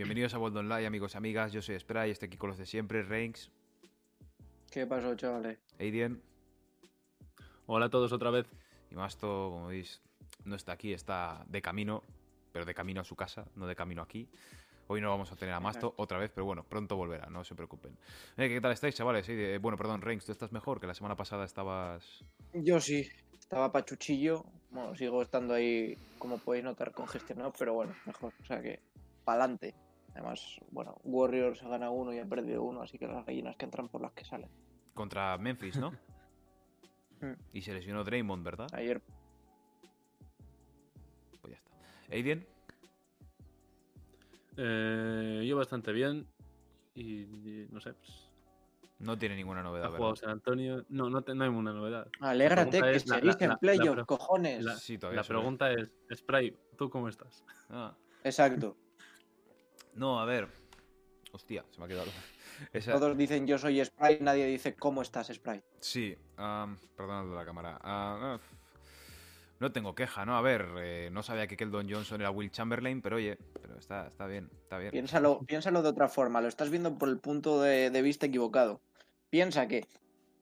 Bienvenidos a World Online, amigos y amigas. Yo soy Spray y estoy aquí con los de siempre, Ranks, ¿Qué pasó, chavales? Aidien Hola a todos otra vez. y Masto, como veis, no está aquí, está de camino, pero de camino a su casa, no de camino aquí. Hoy no vamos a tener a Masto otra vez, pero bueno, pronto volverá, no se preocupen. Eh, ¿Qué tal estáis, chavales? Eh, bueno, perdón, Ranks, ¿tú estás mejor? Que la semana pasada estabas... Yo sí, estaba pachuchillo. Bueno, sigo estando ahí, como podéis notar, congestionado, pero bueno, mejor. O sea que, pa'lante. Además, bueno, Warriors ha ganado uno y ha perdido uno, así que las gallinas que entran por las que salen. Contra Memphis, ¿no? Mm. y se lesionó Draymond, ¿verdad? Ayer, Pues ya está. Aidien, Eh, yo bastante bien. Y, y no sé, pues, no tiene ninguna ha novedad, jugado ¿verdad? San Antonio. No, no, te- no hay ninguna novedad. alégrate que es la- seguís la- en la- playoff, cojones. La, Sí, todavía la se pregunta es, Spray, ¿tú cómo estás? Ah. Exacto. No, a ver. Hostia, se me ha quedado. Esa- Todos dicen yo soy Sprite, nadie dice cómo estás, Sprite. Sí, am, perdonad la cámara. No tengo queja, ¿no? A ver, eh, no sabía que Keldon Johnson era Will Chamberlain, pero oye, pero está, está bien, está bien. Piénsalo, piénsalo de otra forma, lo estás viendo por el punto de, de vista equivocado. Piensa que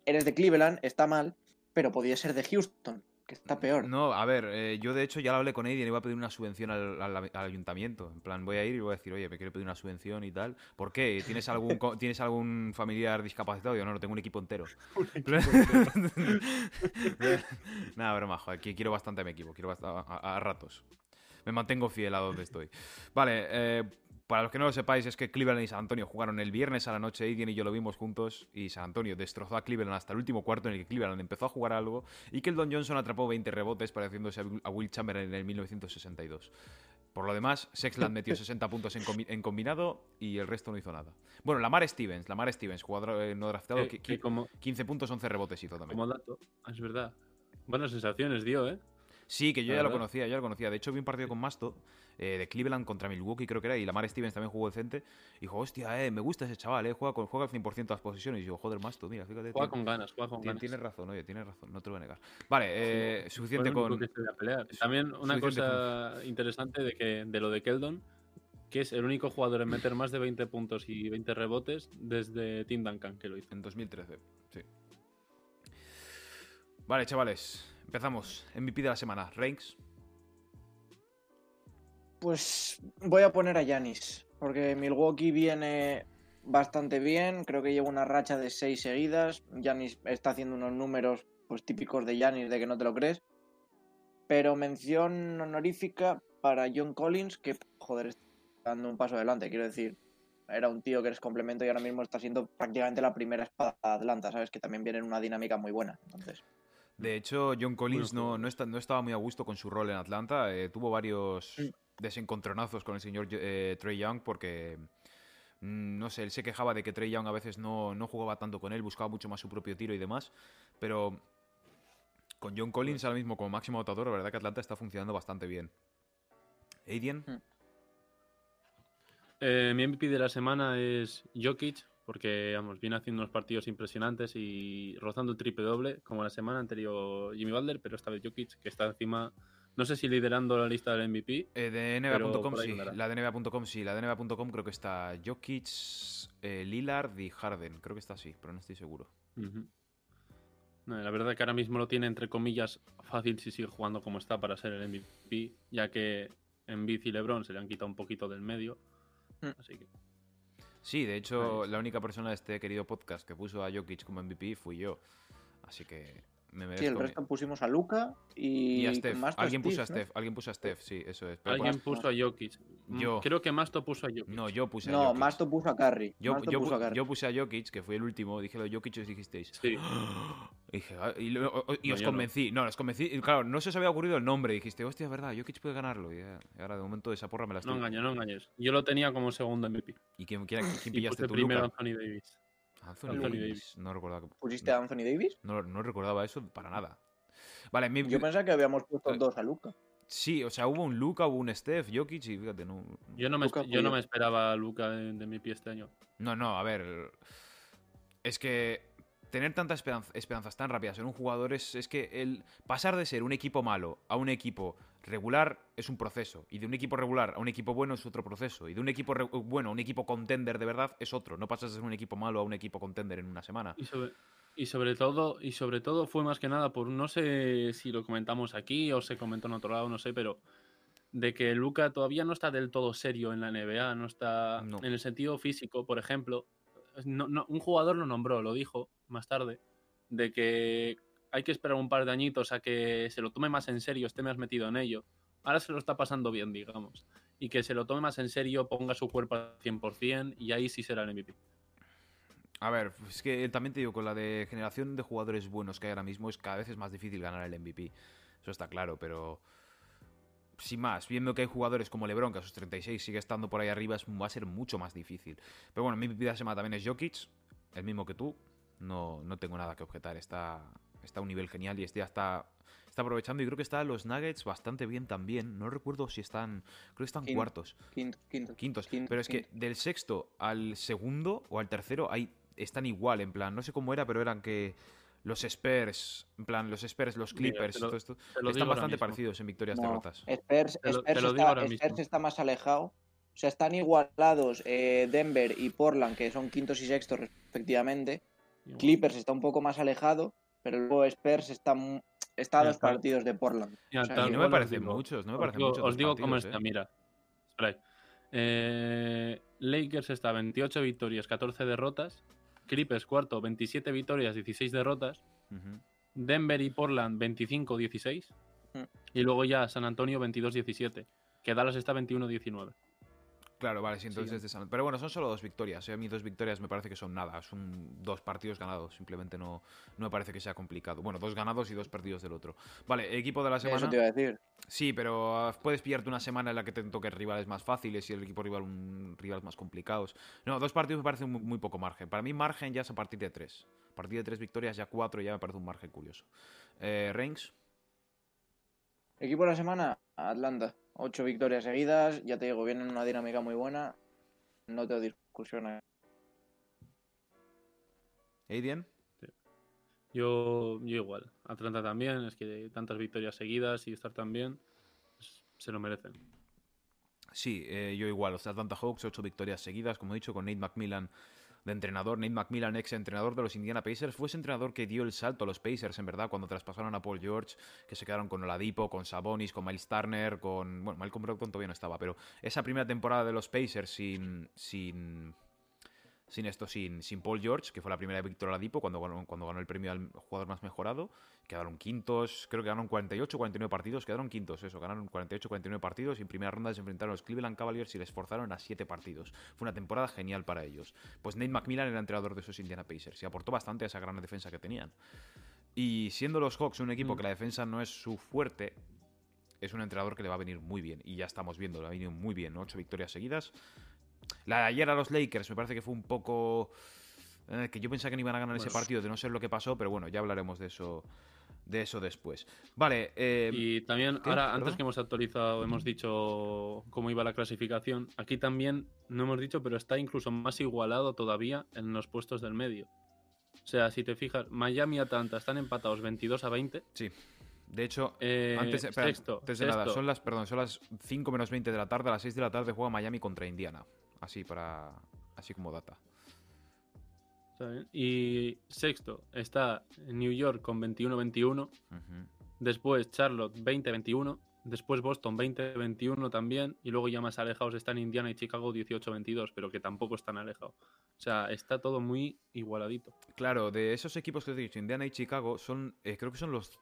eres de Cleveland, está mal, pero podía ser de Houston, que está peor. No, a ver, eh, yo de hecho ya lo hablé con Aiden y iba a pedir una subvención al, al- al ayuntamiento. En plan, voy a ir y voy a decir, oye, me quiero pedir una subvención y tal. ¿Por qué? ¿Tienes algún, ¿tienes algún familiar discapacitado? Yo no, no tengo un equipo entero. Nada, broma, joder, que quiero bastante a mi equipo, quiero bast- a, a- a ratos. Me mantengo fiel a donde estoy. Vale, eh, para los que no lo sepáis, es que Cleveland y San Antonio jugaron el viernes a la noche, Aiden y yo lo vimos juntos, y San Antonio destrozó a Cleveland hasta el último cuarto en el que Cleveland empezó a jugar algo, y que el Don Johnson atrapó 20 rebotes, pareciéndose a Will- Chamberlain en el 1962. Por lo demás, Sexland metió 60 puntos en, combi- en combinado y el resto no hizo nada. Bueno, Lamar Stevens, Lamar Stevens, jugador eh, no draftado, Que- que- qui- como, 15 puntos, 11 rebotes hizo también. como dato, es verdad. Buenas sensaciones dio, ¿eh? Sí, que yo La ya lo conocía, yo ya lo conocía. De hecho, vi un partido con Masto eh, de Cleveland contra Milwaukee, creo que era, y Lamar Stevens también jugó decente. Y dijo, hostia, eh, me gusta ese chaval, eh, juega, con, juega al 100% de las posiciones. Y yo, joder, Masto, mira, fíjate. Juega con ganas, juega con ganas. Tienes razón, oye, tienes razón, no te lo voy a negar. Vale, eh, suficiente con. pelear. También una cosa interesante de, que, de lo de Keldon, que es el único jugador en meter más de 20 puntos y 20 rebotes desde Tim Duncan, que lo hizo. En 2013, sí. Vale, chavales, empezamos. MVP de la semana, Ranks. Pues voy a poner a Yanis, porque Milwaukee viene bastante bien, creo que lleva una racha de seis seguidas. Yanis está haciendo unos números pues típicos de Yanis, de que no te lo crees. Pero mención honorífica para John Collins, que joder, está dando un paso adelante, quiero decir. Era un tío que eres complemento y ahora mismo está siendo prácticamente la primera espada de Atlanta, ¿sabes? Que también viene en una dinámica muy buena. Entonces, De hecho, John Collins no, no, está- no estaba muy a gusto con su rol en Atlanta. eh, tuvo varios Mm. Desencontronazos con el señor eh, Trey Young porque, mm, no sé, él se quejaba de que Trey Young a veces no, no jugaba tanto con él, buscaba mucho más su propio tiro y demás. Pero con John Collins ahora mismo como máximo anotador, la verdad que Atlanta está funcionando bastante bien. Aiden, Eh, mi MVP de la semana es Jokic, porque vamos, viene haciendo unos partidos impresionantes y rozando el triple doble, como la semana anterior Jimmy Butler, pero esta vez Jokic, que está encima, no sé si liderando la lista del MVP. eh, de NBA.com sí, la de NBA.com sí, la de NBA.com creo que está Jokic, eh, Lillard y Harden, creo que está así, pero no estoy seguro. No, la verdad que ahora mismo lo tiene entre comillas fácil si sigue jugando como está para ser el MVP, ya que Embiid y LeBron se le han quitado un poquito del medio. Mm. Así que Sí, de hecho, la única persona de este querido podcast que puso a Jokic como MVP fui yo. Así que me merezco. sí, el mi- resto pusimos a Luca y, Y a Steph. Alguien puso a. Steph. Alguien puso a Steph, sí, eso es. Pero alguien puso a Jokic. Mm, Yo. Creo que Masto puso a Jokic. No, yo puse a No, Jokic. Masto puso a Curry. Yo, Masto yo puso a pu- Curry. yo puse a Jokic, que fue el último. Dije lo de Jokic y os dijisteis. Sí. Y, dije, ah, y, luego- y No, os convencí. No. os convencí. y claro, no se os había ocurrido el nombre. Dijiste, hostia, es verdad, Jokic puede ganarlo. Y, y ahora de momento esa porra me la estoy. No engañes, no engañes. Yo lo tenía como segundo MVP. ¿Y quién, quién, quién Y pillaste puse tú, primero? Anthony Davis. Anthony, Anthony Davis. Davis. No recordaba. que- ¿Pusiste a Anthony Davis? No, no recordaba eso para nada. Vale, mi, Yo pensaba que habíamos puesto Eh, dos a Luca. Sí, o sea, hubo un Luca, hubo un Steph, Jokic y fíjate, no. Yo no me, Luka yo no me esperaba a Luca de, de MVP este año. No, no, a ver. Es que tener tantas esperanz- esperanzas tan rápidas en un jugador es, es que el pasar de ser un equipo malo a un equipo regular es un proceso. Y de un equipo regular a un equipo bueno es otro proceso. Y de un equipo bueno a un equipo contender de verdad es otro. No pasas de ser un equipo malo a un equipo contender en una semana. Y sobre, y sobre todo, y sobre todo fue más que nada por, no sé si lo comentamos aquí o se comentó en otro lado, no sé, pero de que Luca todavía no está del todo serio en la NBA, no está No. en el sentido físico, por ejemplo. no- no- un jugador lo nombró, lo dijo más tarde, de que hay que esperar un par de añitos a que se lo tome más en serio, esté más metido en ello. Ahora se lo está pasando bien, digamos. Y que se lo tome más en serio, ponga su cuerpo al 100% y ahí sí será el MVP. A ver, es que también te digo, con la de generación de jugadores buenos que hay ahora mismo, es cada vez es más difícil ganar el MVP. Eso está claro, pero. Sin más, viendo que hay jugadores como LeBron, que a sus 36 sigue estando por ahí arriba, va a ser mucho más difícil. Pero bueno, mi MVP de la semana también es Jokic, el mismo que tú. No, no tengo nada que objetar. Está, está a un nivel genial y este ya está, está aprovechando. Y creo que está los Nuggets bastante bien también. No recuerdo si están. Creo que están Quinto. cuartos. Quinto, quinto. Quintos. Quinto, pero es que del sexto al segundo o al tercero hay, están igual, en plan, no sé cómo era, pero eran que los Spurs, en plan, los Spurs, los Mira, Clippers, te lo- todo esto, están bastante parecidos en victorias No, derrotas. Spurs, Te lo- te Spurs lo está. Spurs más alejado. O sea, están igualados eh, Denver y Portland, que son quintos y sextos respectivamente. Igual. Clippers está un poco más alejado, pero luego Spurs está, está a dos está. partidos de Portland. Ya, O sea, no me parecen muchos, no me Os parecen digo, muchos. os los digo cómo partidos, está, ¿eh? mira. Eh, Lakers está 28 victorias, 14 derrotas. Clippers cuarto, 27 victorias, 16 derrotas. Ujú. Denver y Portland 25-16. Mm. Y luego ya San Antonio 22-17. Que Dallas está 21-19. Claro, vale, sí, entonces Sí. es de Pero bueno, son solo dos victorias. ¿eh? A mí dos victorias me parece que son nada. Son dos partidos ganados. Simplemente no, no me parece que sea complicado. Bueno, dos ganados y dos perdidos del otro. Vale, equipo de la semana. Eso te iba a decir. Sí, pero ah, puedes pillarte una semana en la que te toquen rivales más fáciles y el equipo rival un rivales más complicados. No, dos partidos me parece muy, muy poco margen. Para mí margen ya es a partir de tres. A partir de tres victorias ya cuatro ya me parece un margen curioso. Eh, Reigns, Equipo de la semana, Atlanta. Ocho victorias seguidas. Ya te digo, viene en una dinámica muy buena. No tengo discusión. Aiden. Yo, yo igual. Atlanta también. Es que tantas victorias seguidas y estar tan bien. pues, se lo merecen. Sí, eh, yo igual. Los Atlanta Hawks, ocho victorias seguidas, como he dicho, con Nate McMillan de entrenador. Nate McMillan, ex entrenador de los Indiana Pacers, fue ese entrenador que dio el salto a los Pacers, en verdad, cuando traspasaron a Paul George, que se quedaron con Oladipo, con Sabonis, con Miles Turner, con... Bueno, Malcolm Brogdon todavía no estaba, pero esa primera temporada de los Pacers sin... sin sin esto, sin, sin Paul George, que fue la primera de Víctor Oladipo cuando ganó, cuando ganó el premio al jugador más mejorado. Quedaron quintos, creo que ganaron 48 49 partidos, quedaron quintos, eso, ganaron 48 49 partidos y en primera ronda se enfrentaron a los Cleveland Cavaliers y les forzaron a 7 partidos. Fue una temporada genial para ellos. Pues Nate McMillan era entrenador de esos Indiana Pacers y aportó bastante a esa gran defensa que tenían. Y siendo los Hawks un equipo Mm. que la defensa no es su fuerte, es un entrenador que le va a venir muy bien. Y ya estamos viendo, le va a venir muy bien, ¿no? Ocho victorias seguidas. La de ayer a los Lakers me parece que fue un poco... eh, que yo pensaba que no iban a ganar ese partido de no ser lo que pasó, pero bueno, ya hablaremos de eso, de eso después. Vale, eh, Y también, ahora, antes que hemos actualizado, hemos dicho cómo iba la clasificación. Aquí también, no hemos dicho, pero está incluso más igualado todavía en los puestos del medio. O sea, si te fijas, Miami y Atlanta están empatados 22 a 20. sí. De hecho, Eh, antes, espera, sexto, antes de nada, son las, perdón, son las 5 menos 20 de la tarde, a las 6 de la tarde juega Miami contra Indiana. Así para. Así como data. ¿está bien? Y sexto está New York con 21-21. Ujú. Después Charlotte 20-21. Después Boston 20-21 también. Y luego ya más alejados están Indiana y Chicago 18-22, pero que tampoco están alejados. O sea, está todo muy igualadito. Claro, de esos equipos que te he dicho, Indiana y Chicago, son. eh, creo que son los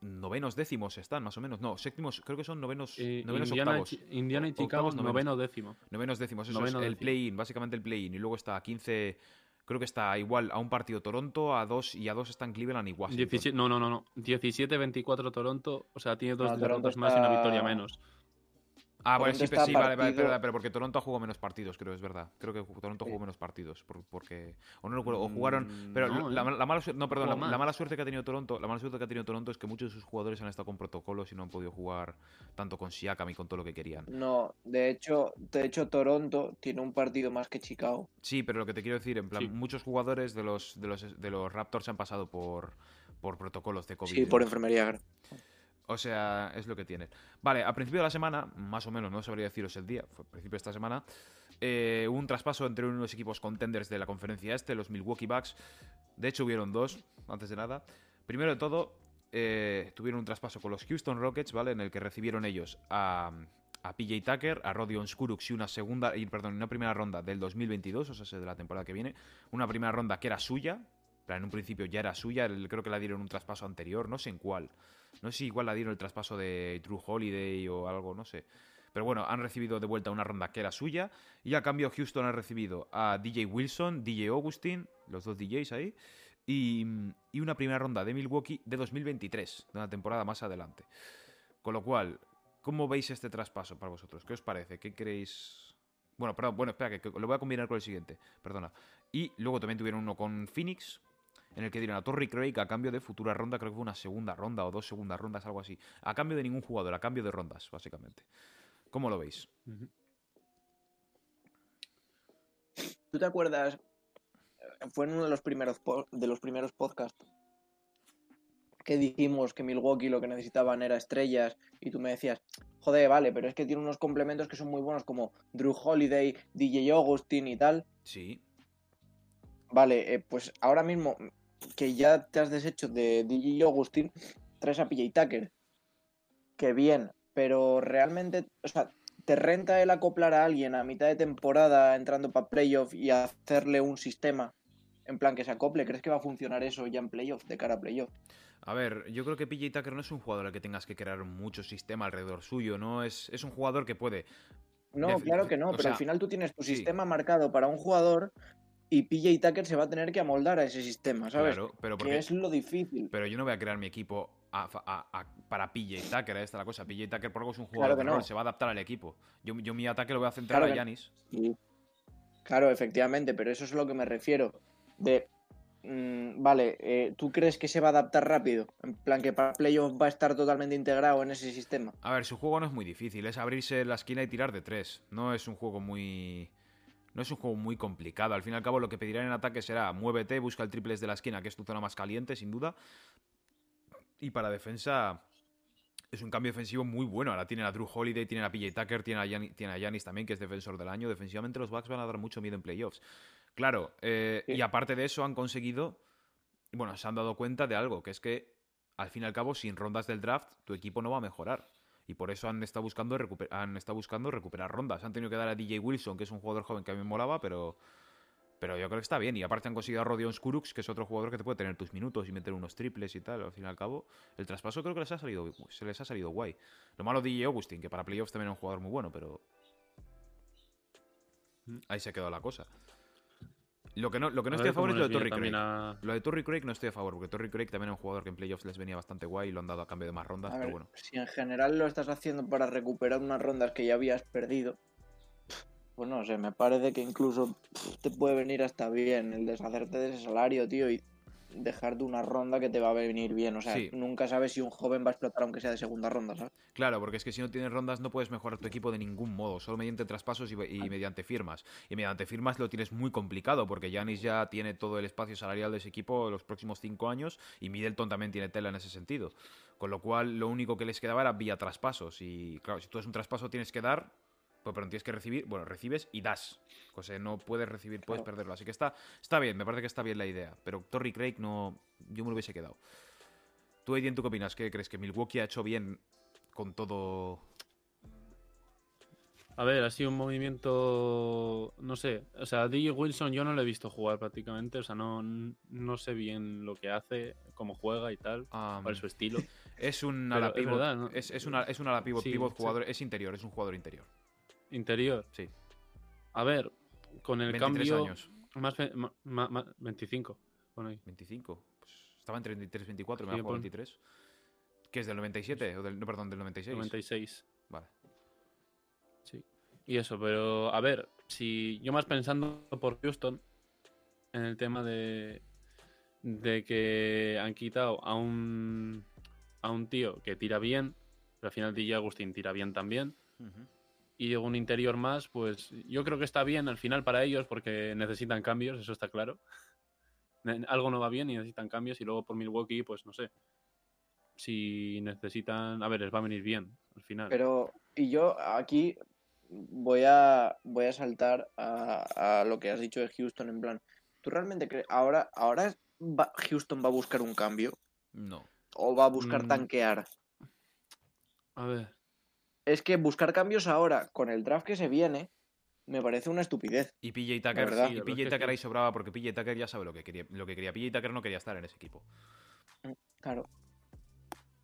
novenos décimos están, más o menos. No, séptimos, creo que son novenos, Eh, novenos Indiana, octavos. Indiana y Chicago, novenos. noveno décimo. Novenos décimos, eso Noveno es el play-in, básicamente el play-in. Y luego está a 15, creo que está igual a un partido Toronto, a dos y a dos están Cleveland y Washington. 17, no, no, no, no. 17-24 Toronto. O sea, tiene dos No, derrotas más y una victoria menos. Ah, vale, sí, sí, vale, vale, pero, pero porque Toronto ha jugado menos partidos, creo, es verdad. Creo que Toronto jugó menos partidos, por- porque... O no recuerdo, o jugaron... Mm, Pero no, la, ¿eh? la mala. No, perdón, la, Jugó mala suerte que ha tenido Toronto, la mala suerte que ha tenido Toronto es que muchos de sus jugadores han estado con protocolos y no han podido jugar tanto con Siakam y con todo lo que querían. No, de hecho, de hecho Toronto tiene un partido más que Chicago. Sí, pero lo que te quiero decir, en plan, Sí. muchos jugadores de los, de los, de los Raptors han pasado por, por protocolos de COVID. Sí, por enfermería. O sea, es lo que tiene. Vale, a principio de la semana, más o menos, no sabría deciros el día, fue a principio de esta semana, eh, un traspaso entre unos equipos contenders de la conferencia este, los Milwaukee Bucks. De hecho, hubieron dos, antes de nada. Primero de todo, eh, tuvieron un traspaso con los Houston Rockets, ¿vale? En el que recibieron ellos a, a PJ Tucker, a Rodion Skurux y una segunda, y, perdón, una primera ronda del 2022, o sea, de la temporada que viene. Una primera ronda que era suya, en un principio ya era suya, creo que la dieron un traspaso anterior, no sé en cuál. No sé si igual la dieron el traspaso de True Holiday o algo, no sé. Pero bueno, han recibido de vuelta una ronda que era suya. Y a cambio Houston ha recibido a DJ Wilson, DJ Augustin, los dos DJs ahí. Y, y una primera ronda de Milwaukee de 2023, de una temporada más adelante. Con lo cual, ¿cómo veis este traspaso para vosotros? ¿Qué os parece? ¿Qué queréis...? Bueno, perdón, bueno, espera, que lo voy a combinar con el siguiente. Perdona. Y luego también tuvieron uno con Phoenix, en el que dieron a Torrey Craig a cambio de futura ronda, creo que fue una segunda ronda o dos segundas rondas, algo así. A cambio de ningún jugador, a cambio de rondas, básicamente. ¿Cómo lo veis? ¿Tú te acuerdas? Fue en uno de los primeros po- de los primeros podcasts que dijimos que Milwaukee lo que necesitaban era estrellas y tú me decías, joder, vale, pero es que tiene unos complementos que son muy buenos como Drew Holiday, DJ Augustin y tal. Sí. Vale, eh, pues ahora mismo que ya te has deshecho de DJ Augustin, traes a PJ Tucker. Que bien, pero realmente, o sea, ¿te renta el acoplar a alguien a mitad de temporada entrando para playoff y hacerle un sistema en plan que se acople? ¿Crees que va a funcionar eso ya en playoff, de cara a playoff? A ver, yo creo que PJ Tucker no es un jugador al que tengas que crear mucho sistema alrededor suyo, ¿no? Es, es un jugador que puede. No, claro que no, pero sea, al final tú tienes tu sí. sistema marcado para un jugador y PJ Tucker se va a tener que amoldar a ese sistema, ¿sabes? Claro, pero que porque. es lo difícil. Pero yo no voy a crear mi equipo a- a- a- para PJ Tucker, ahí está la cosa. PJ Tucker por algo es un Claro jugador que de rol, no. se va a adaptar al equipo. Yo, yo mi ataque lo voy a centrar Claro a que- Yanis. Sí. Claro, efectivamente, pero eso es a lo que me refiero. De, mm, vale, eh, ¿tú crees que se va a adaptar rápido? En plan, que para playoff va a estar totalmente integrado en ese sistema. A ver, su juego no es muy difícil, es abrirse la esquina y tirar de tres. No es un juego muy. No es un juego muy complicado. Al fin y al cabo, lo que pedirán en ataque será muévete, busca el triple desde la esquina, que es tu zona más caliente, sin duda. Y para defensa. Es un cambio defensivo muy bueno. Ahora tienen a Drew Holiday, tienen a PJ Tucker, tienen a, Gianni- tienen a Giannis también, que es defensor del año. Defensivamente los Bucks van a dar mucho miedo en playoffs. Claro, eh, Sí. y aparte de eso han conseguido... Bueno, se han dado cuenta de algo, que es que al fin y al cabo, sin rondas del draft, tu equipo no va a mejorar. Y por eso han estado buscando, han estado buscando recuperar rondas. Han tenido que dar a DJ Wilson, que es un jugador joven que a mí me molaba, pero, pero yo creo que está bien. Y aparte han conseguido a Rodion Skurux, que es otro jugador que te puede tener tus minutos y meter unos triples y tal. Al fin y al cabo, el traspaso creo que les ha salido, se les ha salido guay. Lo malo de DJ Augustin, que para playoffs también es un jugador muy bueno, pero ahí se ha quedado la cosa. Lo que no, lo que no estoy a favor es lo de Torrey Craig. a- Lo de Torrey Craig no estoy a favor, porque Torrey Craig también es un jugador que en playoffs les venía bastante guay y lo han dado a cambio de más rondas, A pero ver, bueno. si en general lo estás haciendo para recuperar unas rondas que ya habías perdido, pues no sé, me parece que incluso te puede venir hasta bien el deshacerte de ese salario, tío, y dejarte una ronda que te va a venir bien. O sea, Sí. nunca sabes si un joven va a explotar aunque sea de segunda ronda, ¿sabes? Claro, porque es que si no tienes rondas no puedes mejorar tu equipo de ningún modo, solo mediante traspasos y, y mediante firmas. Y mediante firmas lo tienes muy complicado, porque Yanis ya tiene todo el espacio salarial de ese equipo los próximos cinco años y Middleton también tiene tela en ese sentido. Con lo cual, lo único que les quedaba era vía traspasos. Y claro, si tú es un traspaso tienes que dar, pues, pero tienes que recibir, bueno, recibes y das. O sea, no puedes recibir, puedes Claro. perderlo. Así que está, está bien, me parece que está bien la idea. Pero Torrey Craig no, yo me lo hubiese quedado. Tú, Aiden, ¿tú qué opinas? ¿Qué crees? ¿Que Milwaukee ha hecho bien con todo A ver, ha sido un movimiento. No sé. O sea, DJ Wilson yo no lo he visto jugar prácticamente. O sea, no, no sé bien lo que hace, cómo juega y tal. Cuál es su estilo. es un ala es pivot, verdad, ¿no? es, es una, es un ala pivot, Sí, pivot sí. jugador, es interior, es un jugador interior. Interior. Sí. A ver, con el 23 cambio. años, Más, ma- ma- 25. Pon ahí. 25. Pues estaba en 33, 24, me ha jugado pon- 23. ¿Qué es del 97? O del, no, perdón, del 96. 96. Vale. Sí. Y eso, pero a ver, si yo más pensando por Houston en el tema de de que han quitado a un a un tío que tira bien, pero al final DJ Agustín tira bien también Ujú. Y un interior más, pues yo creo que está bien al final para ellos porque necesitan cambios, eso está claro. Algo no va bien y necesitan cambios y luego por Milwaukee, pues no sé. si necesitan. A ver, les va a venir bien al final. Pero, y yo aquí voy a, voy a saltar a, a lo que has dicho de Houston, en plan, ¿tú realmente crees, ahora, ahora va- Houston va a buscar un cambio No. o va a buscar Mm. tanquear? A ver. Es que buscar cambios ahora, con el draft que se viene, me parece una estupidez. Y PJ Tucker, sí, verdad PJ Tucker ahí sobraba porque PJ Tucker ya sabe lo que quería. Lo que quería. PJ Tucker no quería estar en ese equipo. Claro.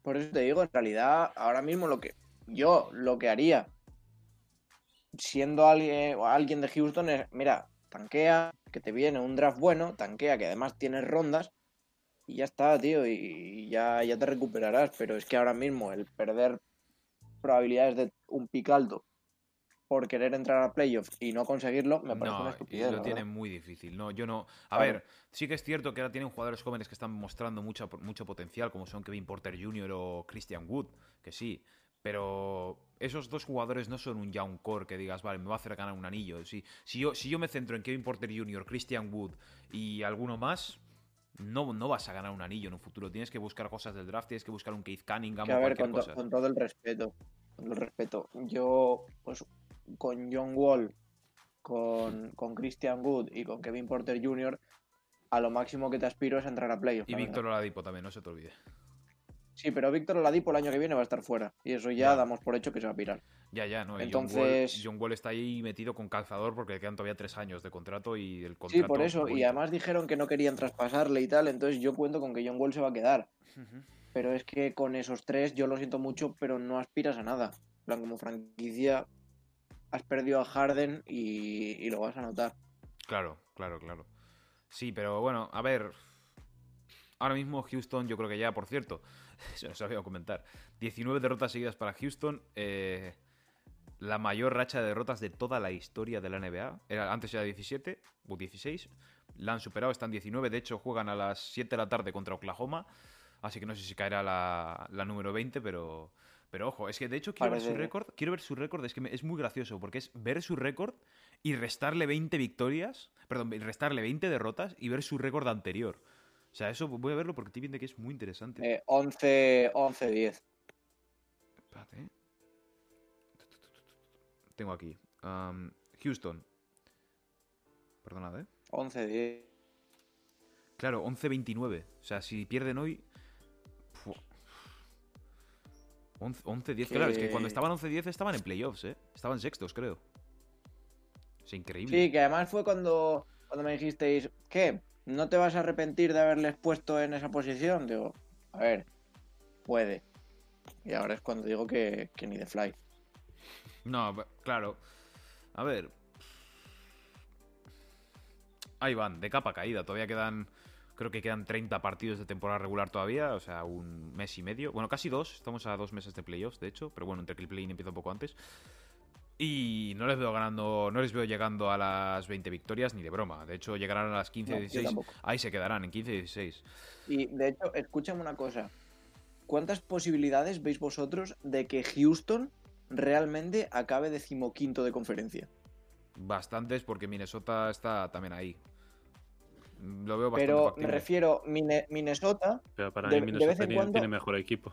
Por eso te digo, en realidad, ahora mismo lo que yo lo que haría, siendo alguien, alguien de Houston, es, mira, tanquea, que te viene un draft bueno, tanquea, que además tienes rondas, y ya está, tío, y, y ya, ya te recuperarás. Pero es que ahora mismo el perder probabilidades de un pick alto por querer entrar a playoffs y no conseguirlo, me parece una No, y estupidez. lo tiene muy difícil. No, yo no. A Claro. ver, sí que es cierto que ahora tienen jugadores jóvenes que están mostrando mucha, mucho potencial, como son Kevin Porter Jr. o Christian Wood, que sí. Pero esos dos jugadores no son un young core que digas, vale, me va a hacer ganar un anillo. Si, si, yo, si yo me centro en Kevin Porter Jr., Christian Wood y alguno más, no, no vas a ganar un anillo en un futuro. Tienes que buscar cosas del draft, tienes que buscar un Keith Cunningham Que, o a ver, cualquier con, to- cosa. con todo el respeto, con el respeto, yo, pues, con John Wall, con, con Christian Wood y con Kevin Porter Jr., a lo máximo que te aspiro es entrar a playoffs. Y Víctor. Oladipo también, no se te olvide. Sí, pero Víctor Oladipo el año que viene va a estar fuera. Y eso ya, Ya. damos por hecho que se va a pirar. Ya, ya, no. Entonces- John, Wall, John Wall está ahí metido con calzador porque le quedan todavía tres años de contrato y el Sí, contrato. por eso. Y además dijeron que no querían traspasarle y tal. Entonces yo cuento con que John Wall se va a quedar. Pero es que con esos tres, yo lo siento mucho, pero no aspiras a nada. En plan, como franquicia, has perdido a Harden y, y lo vas a notar. Claro, claro, claro. Sí, pero bueno, a ver. Ahora mismo Houston, yo creo que ya, por cierto, se nos había comentar. 19 derrotas seguidas para Houston. eh, la mayor racha de derrotas de toda la historia de la NBA. Era, antes era 17 o 16. La han superado, están 19. De hecho, juegan a las 7 de la tarde contra Oklahoma. Así que no sé si caerá la, la número 20, pero, pero ojo, es que de hecho quiero ver su Parece- récord. Quiero ver su récord, es que me- es muy gracioso, porque es ver su récord y restarle 20 victorias, perdón, restarle 20 derrotas y ver su récord anterior. O sea, eso voy a verlo porque estoy viendo que es muy interesante. Eh, 11, 11, 10. Espérate. Tengo aquí. um, Houston. Perdonad, ¿eh? 11, 10. Claro, 11-29. O sea, si pierden hoy... fu- 11 11-10. Claro, es que cuando estaban 11-10 estaban en playoffs, ¿eh? Estaban sextos, creo. Es increíble. Sí, que además fue cuando, cuando me dijisteis, ¿qué? ¿No te vas a arrepentir de haberles puesto en esa posición? Digo, a ver, puede. Y ahora es cuando digo que, ni de fly. No, claro. A ver. Ahí van, de capa caída. Todavía quedan. Creo que quedan 30 partidos de temporada regular todavía. O sea, un mes y medio. Bueno, casi dos. Estamos a dos meses de playoffs, de hecho. Pero bueno, entre que el play empieza un poco antes. Y no les veo ganando. No les veo llegando a las 20 victorias ni de broma. De hecho, llegarán a las 15, No, yo 16. tampoco. Ahí se quedarán, en 15 y 16. Y de hecho, escúchame una cosa. ¿Cuántas posibilidades veis vosotros de que Houston realmente acabe decimoquinto de conferencia? Bastantes porque Minnesota está también ahí. Lo veo bastante Pero me refiero Mine- Minnesota, Pero para De- mí de Minnesota vez en tiene, cuando- tiene mejor equipo.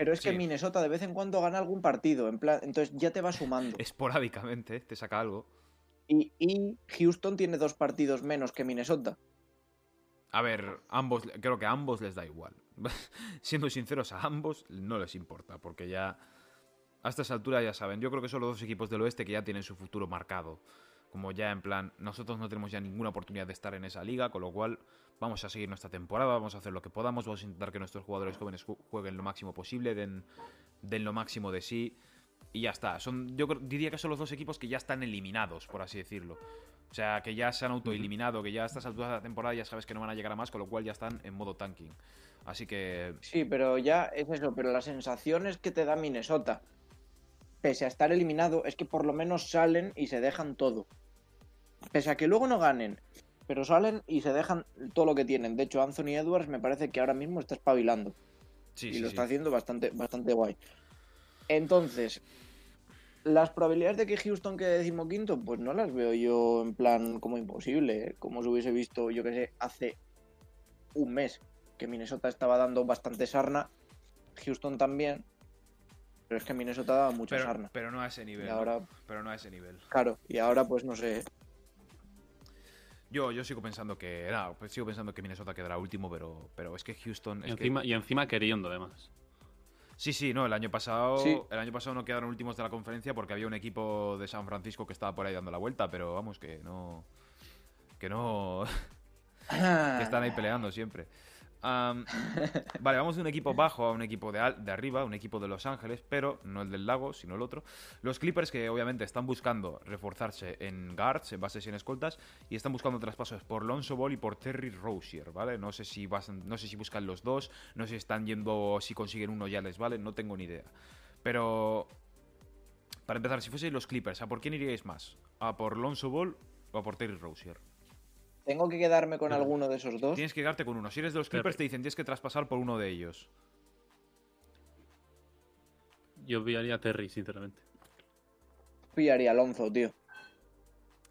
Pero es que. Minnesota de vez en cuando gana algún partido, en plan, entonces ya te va sumando. Esporádicamente, te saca algo. Y, y Houston tiene dos partidos menos que Minnesota. A ver, ambos, creo que a ambos les da igual. Siendo sinceros, a ambos no les importa, porque ya a estas alturas ya saben. Yo creo que son los dos equipos del oeste que ya tienen su futuro marcado. Como ya en plan, nosotros no tenemos ya ninguna oportunidad de estar en esa liga, con lo cual vamos a seguir nuestra temporada, vamos a hacer lo que podamos, vamos a intentar que nuestros jugadores jóvenes ju- jueguen lo máximo posible, den, den lo máximo de sí y ya está. Son, yo diría que son los dos equipos que ya están eliminados, por así decirlo. O sea, que ya se han autoeliminado, que ya a estas alturas de la temporada ya sabes que no van a llegar a más, con lo cual ya están en modo tanking. Así que Sí, pero ya es eso, pero las sensaciones que te da Minnesota, pese a estar eliminado, es que por lo menos salen y se dejan todo. Pese a que luego no ganen, pero salen y se dejan todo lo que tienen. De hecho, Anthony Edwards me parece que ahora mismo está espabilando sí, y sí, lo sí. está haciendo bastante, bastante guay. Entonces, las probabilidades de que Houston quede decimoquinto, pues no las veo yo en plan como imposible, ¿eh? como si hubiese visto, yo que sé, hace un mes que Minnesota estaba dando bastante sarna. Houston también. Pero es que Minnesota daba mucha Pero, sarna. pero no a ese nivel. Y ¿no? ahora, Pero no a ese nivel. claro, y ahora pues no sé. Yo, yo sigo pensando que. nada, pues sigo pensando que Minnesota quedará último, pero, pero es que Houston. Y Es que- encima, y encima queriendo, además. Sí, sí, no, el año pasado. Sí. El año pasado no quedaron últimos de la conferencia porque había un equipo de San Francisco que estaba por ahí dando la vuelta, pero vamos, que no. Que no. que están ahí peleando siempre. Vale, vamos de un equipo bajo a un equipo de, al- de arriba, un equipo de Los Ángeles, pero no el del lago, sino el otro. Los Clippers que obviamente están buscando reforzarse en guards, en bases y en escoltas, y están buscando traspasos por Lonzo Ball y por Terry Rozier, ¿vale? No sé si vas- no sé si buscan los dos, no sé si están yendo, si consiguen uno ya les vale, no tengo ni idea. Pero para empezar, si fueseis los Clippers, ¿a por quién iríais más? ¿A por Lonzo Ball o a por Terry Rozier? Tengo que quedarme con Claro. alguno de esos dos. Tienes que quedarte con uno. Si eres de los Pero- Clippers, te dicen tienes que traspasar por uno de ellos. Yo pillaría a Terry, sinceramente. Pillaría a Alonso, tío.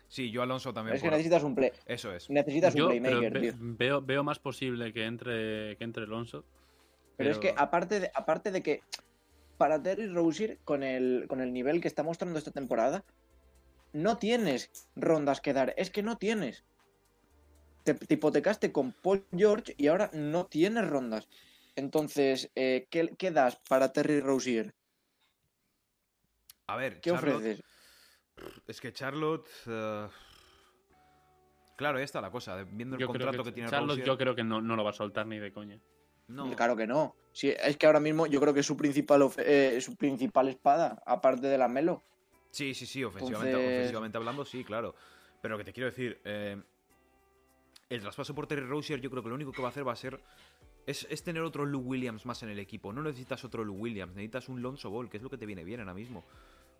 Sí, yo Alonso también. Es que por- necesitas un play. Eso es. Necesitas Yo, un pero playmaker, ve- tío. veo, veo más posible que entre, que entre Alonso. Pero, es que aparte de, aparte de que para Terry Rozier, con el, con el nivel que está mostrando esta temporada, no tienes rondas que dar. Es que no tienes. Te, te hipotecaste con Paul George y ahora no tienes rondas. Entonces, eh, ¿qué, qué das para Terry Rozier? A ver, ¿Qué Charlotte- ofreces? Es que Charlotte. eh, Claro, ahí está la cosa. de- Viendo el Yo contrato que, que, tiene Charlotte Rozier- yo creo que no, no lo va a soltar ni de coña. No. Claro que no. Sí, es que ahora mismo yo creo que es su principal, of- eh, su principal espada, aparte de la Melo. Sí, sí, sí, ofensivamente, Entonces- ofensivamente hablando, sí, claro. Pero lo que te quiero decir, eh, el traspaso por Terry Rozier, yo creo que lo único que va a hacer va a ser. Es, es tener otro Lou Williams más en el equipo. No necesitas otro Lou Williams, necesitas un Lonzo Ball, que es lo que te viene bien ahora mismo.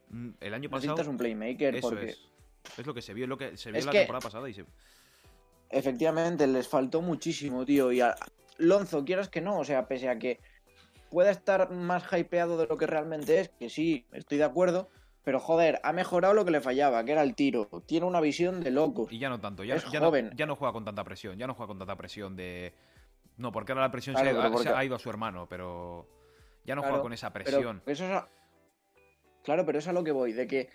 Mm, El año pasado. Necesitas un playmaker Eso porque es. Es lo que se vio, es lo que se vio Es la que- temporada pasada y se. efectivamente les faltó muchísimo, tío. Y a Lonzo, quieras que no, o sea, pese a que pueda estar más hypeado de lo que realmente es, que sí, estoy de acuerdo. Pero joder, ha mejorado lo que le fallaba, que era el tiro. Tiene una visión de locos. Y ya no tanto, ya, Es ya joven. No, ya no juega con tanta presión, ya no juega con tanta presión de... No, porque ahora la presión Claro, se, ha, se porque- ha ido a su hermano, pero ya no Claro, juega con esa Pero presión. eso es a- Claro, pero es a lo que voy, de que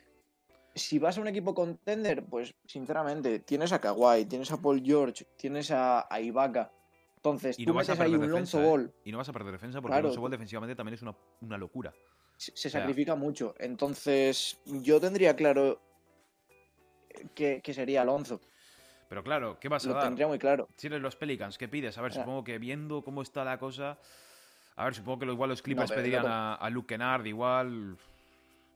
si vas a un equipo contender, pues sinceramente, tienes a Kawhi, tienes a Paul George, tienes a, a Ibaka. Entonces, Y tú vas a metes ahí perder un defensa, Lonzo ¿eh? Ball, Y no vas a perder defensa porque Claro, Lonzo Ball defensivamente también es una, una locura. Se sacrifica mucho. Entonces, yo tendría claro que, que sería Alonso. Pero claro, ¿qué vas a Lo dar? tendría muy claro. Si eres los Pelicans, ¿qué pides? A ver, supongo que viendo cómo está la cosa... A ver, supongo que igual los Clippers pero pedirían a, a Luke Kennard, igual...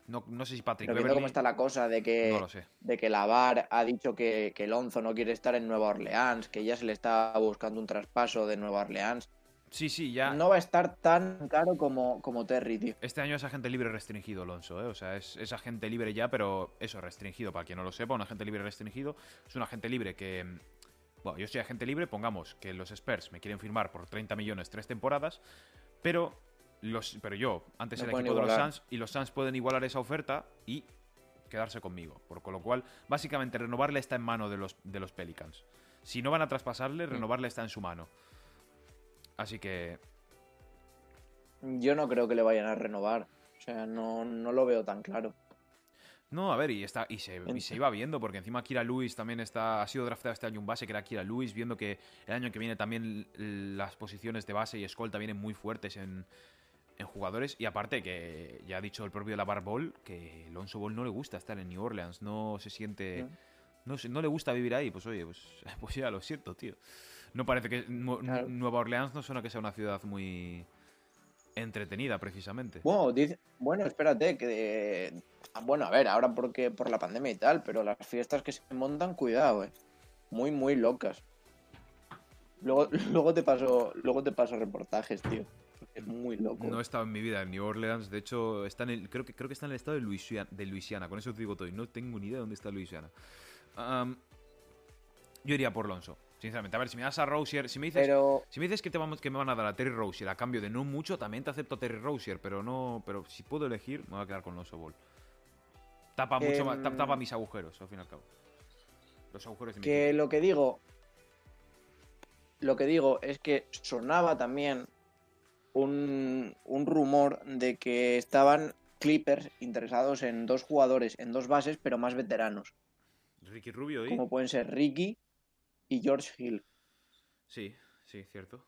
No, no sé si Patrick Pero Beverly... cómo está la cosa de que, No lo sé. de que la VAR ha dicho que, que Lonzo no quiere estar en Nueva Orleans, que ya se le está buscando un traspaso de Nueva Orleans. Sí, sí, ya... No va a estar tan caro como, como Terry, tío. Este año es agente libre restringido, Alonso, ¿eh? O sea, es, es agente libre ya, pero eso, restringido, para quien no lo sepa, un agente libre restringido es un agente libre que... mm, Bueno, yo soy agente libre, pongamos que los Spurs me quieren firmar por 30 millones tres temporadas, pero, los, pero yo, antes No era pueden equipo de los. Suns, y los Suns pueden igualar esa oferta y quedarse conmigo. Por con lo cual, básicamente, renovarle está en mano de los, de los Pelicans. Si no van a traspasarle, Mm. renovarle está en su mano. Así que Yo no creo que le vayan a renovar. O sea, no, no lo veo tan claro. No, a ver, y, está, y, se, y se iba viendo, porque encima Kira Lewis también está, ha sido drafteado este año un base, que era Kira Lewis, viendo que el año que viene también las posiciones de base y escolta vienen muy fuertes en, en jugadores. Y aparte, que ya ha dicho el propio Lavar Ball, que Alonso Ball no le gusta estar en New Orleans, no se siente... No, se- no le gusta vivir ahí, pues oye, pues, pues ya lo siento, tío. No parece que... Nu- Claro. Nueva Orleans no suena que sea una ciudad muy entretenida, precisamente. Bueno, dice- bueno espérate, que ah, Bueno, a ver, ahora porque por la pandemia y tal, pero las fiestas que se montan, cuidado, eh. Muy, muy locas. Luego, luego te paso, luego te paso reportajes, tío. Es muy loco. No he estado en mi vida en New Orleans. De hecho, está en el, creo, que, creo que está en el estado de Luisiana, de Luisiana. Con eso te digo todo. Y no tengo ni idea de dónde está Luisiana. Yo iría por Lonzo, sinceramente. A ver, si me das a Rozier... Si me dices, Pero si me, dices que, te vamos, que me van a dar a Terry Rozier a cambio de no mucho, también te acepto a Terry Rozier. Pero no pero si puedo elegir, me voy a quedar con Lonzo Ball. Tapa, mucho más, tap- Em, tapa mis agujeros, al fin y al cabo. Los agujeros de mi que equipo. lo que digo. Lo que digo es que sonaba también un, un rumor de que estaban Clippers interesados en dos jugadores, en dos bases, pero más veteranos, Ricky Rubio y. como pueden ser Ricky y George Hill. Sí, sí, cierto.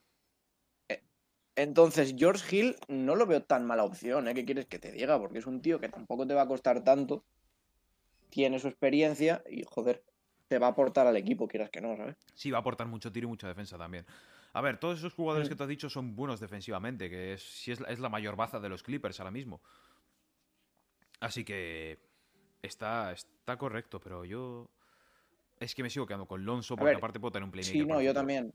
Entonces, George Hill no lo veo tan mala opción, ¿eh? ¿Qué quieres que te diga? Porque es un tío que tampoco te va a costar tanto, tiene su experiencia y, joder, te va a aportar al equipo, quieras que no, ¿sabes? Sí, va a aportar mucho tiro y mucha defensa también. A ver, todos esos jugadores Mm. que te has dicho son buenos defensivamente, que es, sí es, la- es la mayor baza de los Clippers ahora mismo. Así que está, está correcto, pero yo es que me sigo quedando con Lonzo porque ver, aparte puedo tener un playmaker. Sí, no, yo también.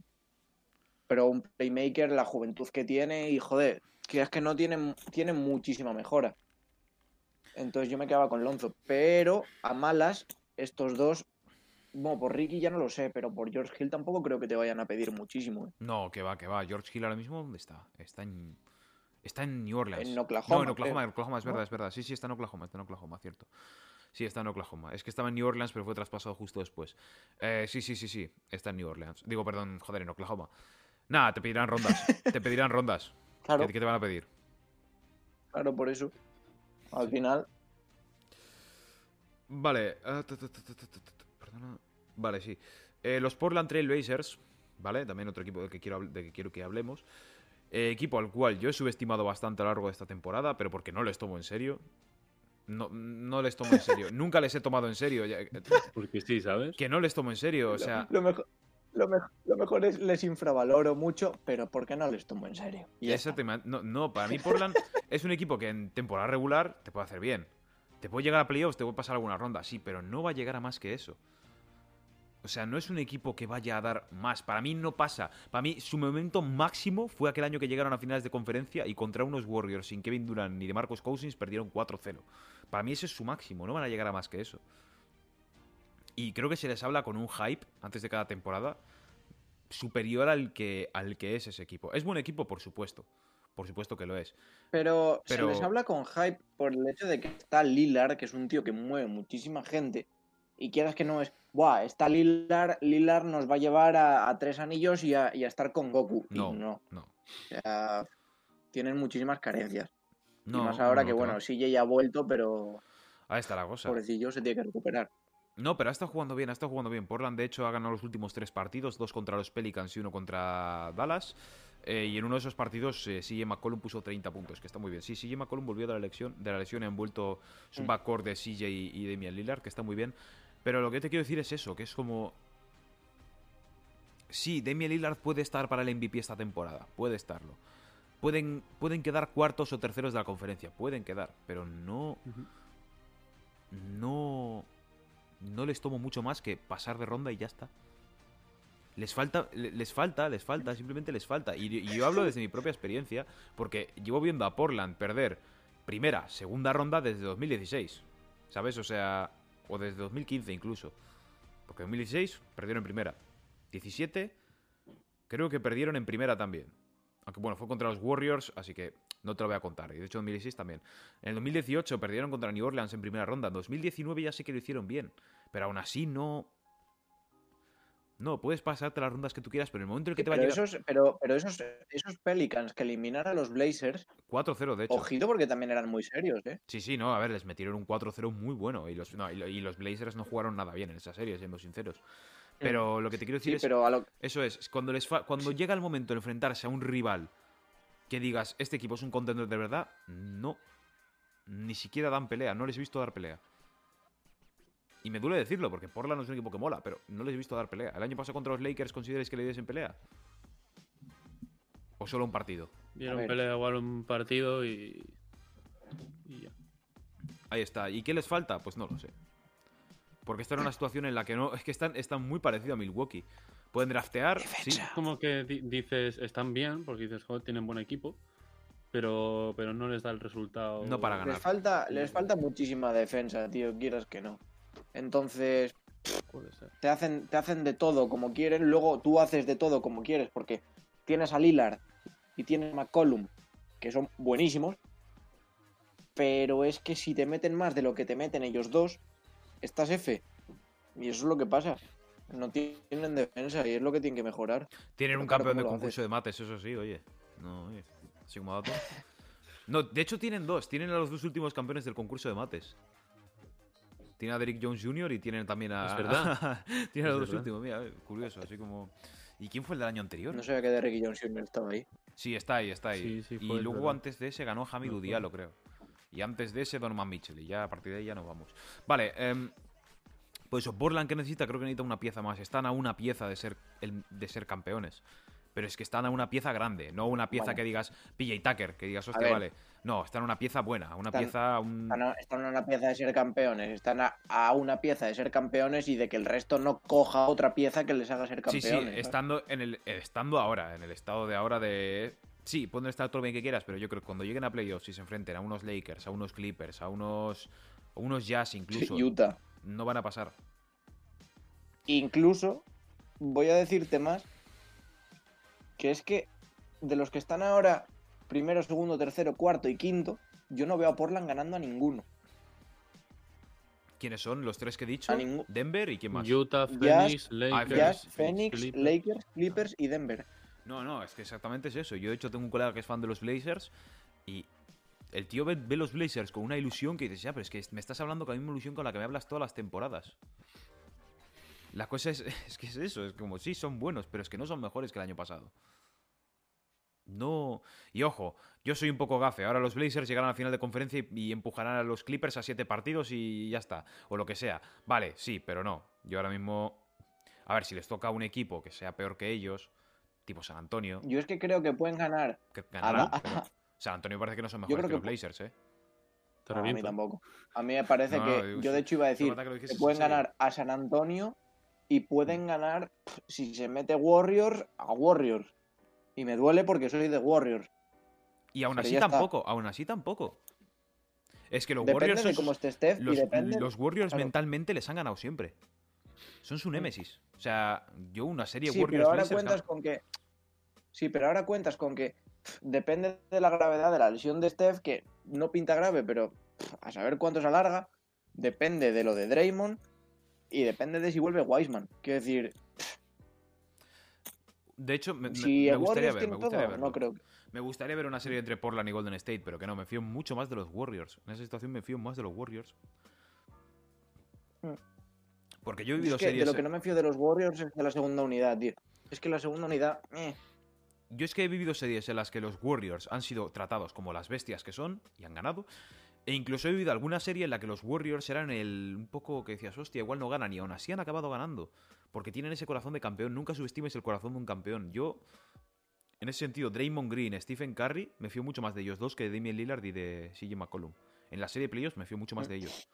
Pero un playmaker, la juventud que tiene y, joder, que es que no tiene, tiene muchísima mejora. Entonces yo me quedaba con Lonzo. Pero a malas, estos dos, bueno, por Ricky ya no lo sé, pero por George Hill tampoco creo que te vayan a pedir muchísimo. ¿eh? No, que va, que va. George Hill ahora mismo, ¿dónde está? Está en. Está en New Orleans. En Oklahoma, No, en Oklahoma, Oklahoma, es ¿No? verdad, es verdad. Sí, sí, está en Oklahoma, está en Oklahoma, cierto. Sí, está en Oklahoma. Es que estaba en New Orleans, pero fue traspasado justo después. Eh, sí, sí, sí, sí. Está en New Orleans. Digo, perdón, joder, en Oklahoma. Nada, te pedirán rondas. te pedirán rondas. Claro, ¿Qué, qué te van a pedir? claro, por eso. Al final, Vale. ah, Perdona. Vale, sí. Eh, los Portland Trail Blazers, ¿vale? También otro equipo del que quiero, del que, quiero que hablemos. Eh, equipo al cual yo he subestimado bastante a lo largo de esta temporada, pero porque no les tomo en serio. No, no les tomo en serio. Nunca les he tomado en serio. Porque sí, ¿sabes? Que no les tomo en serio. O sea, lo, mejor, lo, mejor, lo mejor es les infravaloro mucho, pero ¿por qué no les tomo en serio? Y ese tema- no, no, para mí Portland es un equipo que en temporada regular te puede hacer bien. Te puede llegar a playoffs, te puede pasar alguna ronda, sí, pero no va a llegar a más que eso. O sea, no es un equipo que vaya a dar más. Para mí no pasa. Para mí su momento máximo fue aquel año que llegaron a finales de conferencia y contra unos Warriors sin Kevin Durant ni de Marcos Cousins perdieron 4-0. Para mí ese es su máximo, no van a llegar a más que eso. Y creo que se les habla con un hype antes de cada temporada superior al que, al que es ese equipo. Es buen equipo, por supuesto. Por supuesto que lo es. Pero, Pero- se les habla con hype por el hecho de que está Lillard, que es un tío que mueve muchísima gente. Y quieras que no es, Buah, está Lillard, Lillard nos va a llevar a, a tres anillos y a, y a estar con Goku. Y No, no. no. O sea, tienen muchísimas carencias. No, y más ahora no, que, no, bueno. CJ ya ha vuelto, pero Ahí está la cosa. pobrecillo se tiene que recuperar. No, pero ha estado jugando bien, ha estado jugando bien. Portland, de hecho, ha ganado los últimos tres partidos, dos contra los Pelicans y uno contra Dallas. Eh, y en uno de esos partidos, eh, CJ McCollum puso 30 puntos, que está muy bien. Sí, CJ McCollum volvió de la lesión, de la lesión y han vuelto su Mm. backcourt de CJ y, y Damian Lillard, que está muy bien. Pero lo que te quiero decir es eso, que es como... Sí, Damian Lillard puede estar para el MVP esta temporada, puede estarlo. Pueden, pueden quedar cuartos o terceros de la conferencia, pueden quedar, pero no no no les tomo mucho más que pasar de ronda y ya está. Les falta, le- les falta, les falta, simplemente les falta. Y, y yo hablo desde mi propia experiencia, porque llevo viendo a Portland perder primera, segunda ronda desde 2016. ¿Sabes? O sea, o desde 2015 incluso. Porque en 2016 perdieron en primera. 17 creo que perdieron en primera también. Aunque bueno, fue contra los Warriors, así que no te lo voy a contar. Y de hecho en 2016 también. En el 2018 perdieron contra New Orleans en primera ronda. En 2019 ya sé que lo hicieron bien. Pero aún así no... No, puedes pasarte las rondas que tú quieras, pero en el momento en el que te va a llegar... esos, pero, pero esos, esos Pelicans que eliminaron a los Blazers, 4-0 de hecho. ojito porque también eran muy serios, ¿eh? Sí, sí, no, a ver, les metieron un 4-0 muy bueno. Y los, no, y los Blazers no jugaron nada bien en esa serie, siendo sinceros. Pero lo que te quiero decir Sí, es... pero a lo, Eso es, cuando, les fa- cuando llega el momento de enfrentarse a un rival que digas, este equipo es un contender de verdad, no. Ni siquiera dan pelea, no les he visto dar pelea. Y me duele decirlo, porque Portland no es un equipo que mola, pero no les he visto dar pelea. ¿El año pasado contra los Lakers consideráis que le diesen pelea? ¿O solo un partido? Dieron pelea igual un partido y. y ya. Ahí está. ¿Y qué les falta? Pues no lo sé. Porque esta era una situación en la que no. Es que están, están muy parecidos a Milwaukee. Pueden draftear, sí. Defensa. Como que di- dices, están bien, porque dices, joder, tienen buen equipo, pero, pero no les da el resultado. No para ganar. les falta, les falta muchísima defensa, tío, quieras que no. Entonces, Puede ser. te hacen, te hacen de todo como quieren, luego tú haces de todo como quieres, porque tienes a Lillard y tienes a McCollum, que son buenísimos, pero es que si te meten más de lo que te meten ellos dos, estás F. Y eso es lo que pasa. No tienen defensa y es lo que tienen que mejorar. Tienen un claro, campeón de ¿cómo lo concurso haces? de mates, eso sí, oye. No, oye. así como dato. No, de hecho tienen dos. Tienen a los dos últimos campeones del concurso de mates. Tienen a Derrick Jones Jr. y tienen también a... Es verdad. tienen a los dos últimos. Mira, curioso, así como... ¿Y quién fue el del año anterior? No sabía que Derrick Jones Jr. estaba ahí. Sí, está ahí, está ahí. Sí, sí, y luego verdad. antes de ese ganó fue. Diallo, creo. Y antes de ese Donovan Mitchell. Y ya a partir de ahí ya nos vamos. Vale, em, pues eso, Portland que necesita, creo que necesita una pieza más. Están a una pieza de ser, el- de ser campeones. Pero es que están a una pieza grande, no una pieza Bueno. que digas PJ Tucker, que digas, hostia, vale. No, están a una pieza buena, una Están- pieza. Un... Están a, están a una pieza de ser campeones. Están a, a una pieza de ser campeones y de que el resto no coja otra pieza que les haga ser Sí, campeones. sí, ¿sabes? estando, en el, estando ahora, en el estado de ahora de... Sí, pueden estar todo bien que quieras, pero yo creo que cuando lleguen a playoffs y se enfrenten a unos Lakers, a unos Clippers, a unos, a unos Jazz incluso, Utah. no van a pasar. Incluso, voy a decirte más, que es que de los que están ahora primero, segundo, tercero, cuarto y quinto, yo no veo a Portland ganando a ninguno. ¿Quiénes son los tres que he dicho? Denver y quién más. Utah, Jazz- Phoenix, Lakers, Jazz, Phoenix, Phoenix, Clippers. Lakers, Clippers y Denver. No, no, es que exactamente es eso. Yo de hecho tengo un colega que es fan de los Blazers y el tío ve, ve los Blazers con una ilusión que dices, ya, pero es que me estás hablando con la misma ilusión con la que me hablas todas las temporadas. La cosa es, es que es eso, es como, sí, son buenos, pero es que no son mejores que el año pasado. No. Y ojo, yo soy un poco gafe. Ahora los Blazers llegarán a la final de conferencia y, y empujarán a los Clippers a siete partidos y ya está. O lo que sea. Vale, sí, pero no. Yo ahora mismo. A ver, si les toca a un equipo que sea peor que ellos, tipo San Antonio, Yo es que creo que pueden ganar. que a ganarán. la- pero San Antonio parece que no son Yo mejores creo que, los Blazers, ¿eh? No, a mí tampoco. A mí me parece No, que. digo, yo de hecho iba a decir que pueden ganar a San Antonio y pueden ganar, pff, si se mete Warriors, a Warriors. Y me duele porque soy de Warriors. Y aún así está. tampoco, aún así tampoco. Es que los Depende Warriors de son cómo esté Steph los, y depende. los Warriors claro. mentalmente les han ganado siempre. Son su némesis. O sea, yo una serie Sí, Warriors pero ahora Blazers cuentas con que. Sí, pero ahora cuentas con que pff, depende de la gravedad de la lesión de Steph, que no pinta grave, pero pff, a saber cuánto se alarga. Depende de lo de Draymond y depende de si vuelve Wiseman. Quiero decir, De hecho, me, si gustaría ver, me gustaría todo, verlo. no creo. Me gustaría ver una serie entre Portland y Golden State, pero que no, me fío mucho más de los Warriors. En esa situación me fío más de los Warriors. Mm. Porque yo he Es vivido que de series. lo que no me fío de los Warriors es de la segunda unidad, tío. Es que la segunda unidad. eh. Yo es que he vivido series en las que los Warriors han sido tratados como las bestias que son y han ganado. E incluso he vivido alguna serie en la que los Warriors eran el un poco que decías, hostia, igual no ganan y aún así han acabado ganando. Porque tienen ese corazón de campeón. Nunca subestimes el corazón de un campeón. Yo, en ese sentido, Draymond Green, Stephen Curry, me fío mucho más de ellos dos que de Damian Lillard y de CJ McCollum. En la serie de playoffs me fío mucho más de ellos.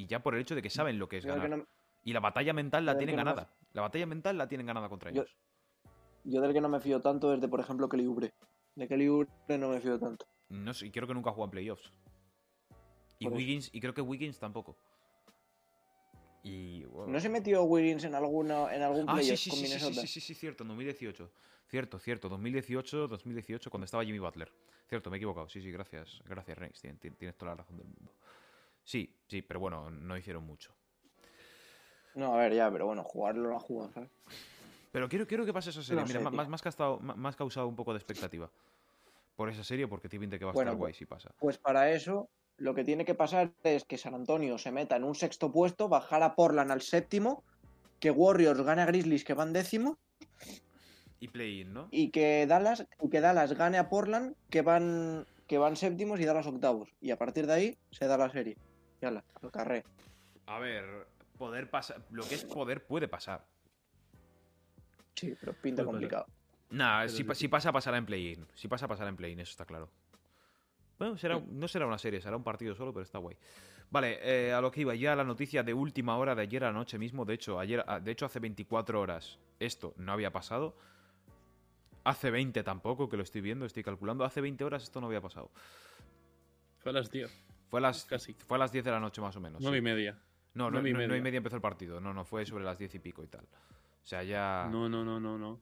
Y ya por el hecho de que saben lo que es Yo del que ganar. no- Y la batalla mental la yo tienen me- ganada. La batalla mental la tienen ganada contra ellos. yo del que no me fío tanto es de, por ejemplo, Kelly Oubre. De Kelly Oubre no me fío tanto. No sé, y creo que nunca jugó en playoffs. Y Por eso. Wiggins, y creo que Wiggins tampoco. Y. ¿No se metió Wiggins en, alguna, en algún Ah, playoff sí, con sí, sí, sí, Minnesota? sí, sí, sí, cierto, en 2018. Cierto, cierto, 2018, 2018, cuando estaba Jimmy Butler. Cierto, me he equivocado. Sí, sí, gracias, gracias, tien- Tienes toda la razón del mundo. Sí, sí, pero bueno, no hicieron mucho. No, a ver, ya, pero bueno, jugarlo lo ha jugado, ¿sabes? Pero quiero, quiero que pase esa serie. No Mira, sé, más, más, causado, ma- más causado un poco de expectativa. Por esa serie, porque tiene pinta que va a Bueno, estar guay pues- si pasa. Pues para eso, lo que tiene que pasar es que San Antonio se meta en un sexto puesto, bajar a Portland al séptimo, que Warriors gane a Grizzlies que van décimo, Y play-in, ¿no? y que Dallas, y que Dallas gane a Portland que van, que van séptimos y Dallas octavos. Y a partir de ahí se da la serie. Yala, al carré. A ver, poder pasar. Lo que es poder puede pasar. Sí, pero pinta complicado. Nah, si, pasa, pasará en play-in. Si pasa, pasará en play-in, eso está claro. Bueno, será, no será una serie, será un partido solo, pero está guay. Vale, eh, a lo que iba, ya la noticia de última hora de ayer a la noche mismo. De hecho, ayer, ah, de hecho, hace 24 horas esto no había pasado. Hace 20 tampoco, que lo estoy viendo, estoy calculando. Hace 20 horas esto no había pasado. Fue a las 10, Fue a las, casi. fue a las 10 de la noche más o menos. 9 y sí. media. No, no, nueve y no, nueve y media. media empezó el partido. No, no, fue sobre las 10 y pico y tal. O sea, ya. No, no, no, no, no.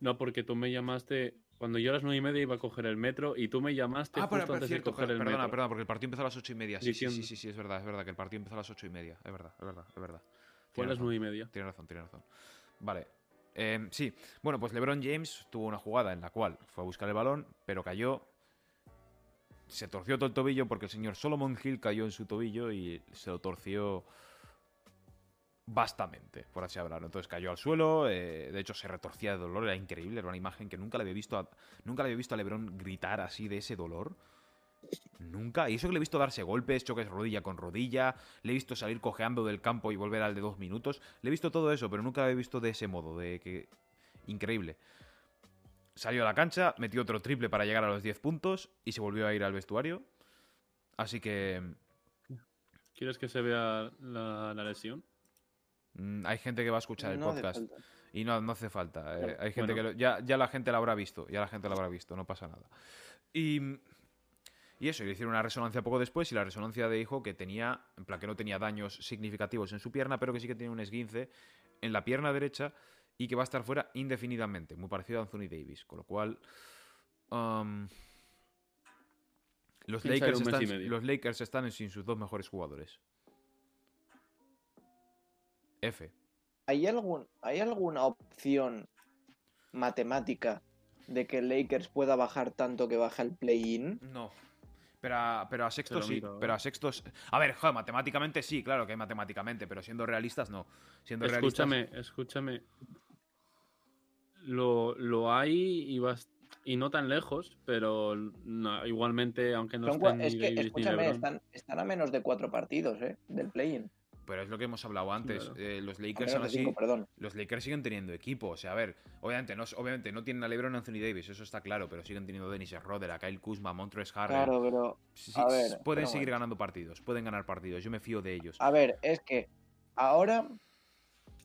No, porque tú me llamaste. Cuando yo a las 9 y media iba a coger el metro y tú me llamaste Ah, justo pero, pero antes cierto, de coger per- el perdona, metro. perdona, porque el partido empezó a las ocho y media. Sí, sí, sí, Diciendo. sí, sí, es verdad, es verdad, que el partido empezó a las ocho y media. Es verdad, es verdad, es verdad. Fue a las razón, 9 y media. Tienes razón, tienes razón. Vale. Eh, sí, bueno, pues LeBron James tuvo una jugada en la cual fue a buscar el balón, pero cayó. Se torció todo el tobillo porque el señor Solomon Hill cayó en su tobillo y se lo torció bastante, por así hablarlo. Entonces cayó al suelo, eh, de hecho se retorcía de dolor, era increíble, era una imagen que nunca le había visto a, nunca le había visto a LeBron gritar así de ese dolor. Nunca. Y eso que le he visto darse golpes, choques rodilla con rodilla, le he visto salir cojeando del campo y volver al de dos minutos. Le he visto todo eso, pero nunca lo he visto de ese modo, de que... Increíble. Salió a la cancha, metió otro triple para llegar a los 10 puntos y se volvió a ir al vestuario. Así que... ¿Quieres que se vea la, la lesión? Mm, hay gente que va a escuchar el No hace podcast. Y no, no hace falta. eh, Claro, hay gente bueno. que lo- ya, ya la gente la habrá visto. Ya la gente la habrá visto, no pasa nada. Y, y eso, y le hicieron una resonancia poco después y la resonancia dijo que tenía, en plan que no tenía daños significativos en su pierna, pero que sí que tenía un esguince en la pierna derecha y que va a estar fuera indefinidamente, muy parecido a Anthony Davis. Con lo cual, um, los, Lakers están, los Lakers están sin sus dos mejores jugadores. F. ¿Hay, algún, ¿Hay alguna opción matemática de que Lakers pueda bajar tanto que baja el play-in? No. Pero a, pero a sexto lo sí. miro ahora. Pero a sextos. A ver, joder, matemáticamente sí, claro que hay matemáticamente, pero siendo realistas no. Siendo realistas. Escúchame, escúchame. Lo, lo hay y, bas- y no tan lejos, pero no, igualmente, aunque no estén es ni que, Davis ni escúchame, LeBron, están, están a menos de cuatro partidos ¿eh? del play-in. Pero es lo que hemos hablado antes. Claro. eh, los Lakers así. cinco, perdón. Los Lakers siguen teniendo equipo. O sea, a ver, obviamente no, obviamente no tienen a LeBron Anthony Davis, eso está claro, pero siguen teniendo a Dennis Schroeder, a Kyle Kuzma, a Montrezl Harrell. Claro, pero Sí, a ver, pueden pero seguir bueno. ganando partidos, pueden ganar partidos. Yo me fío de ellos. a ver, es que ahora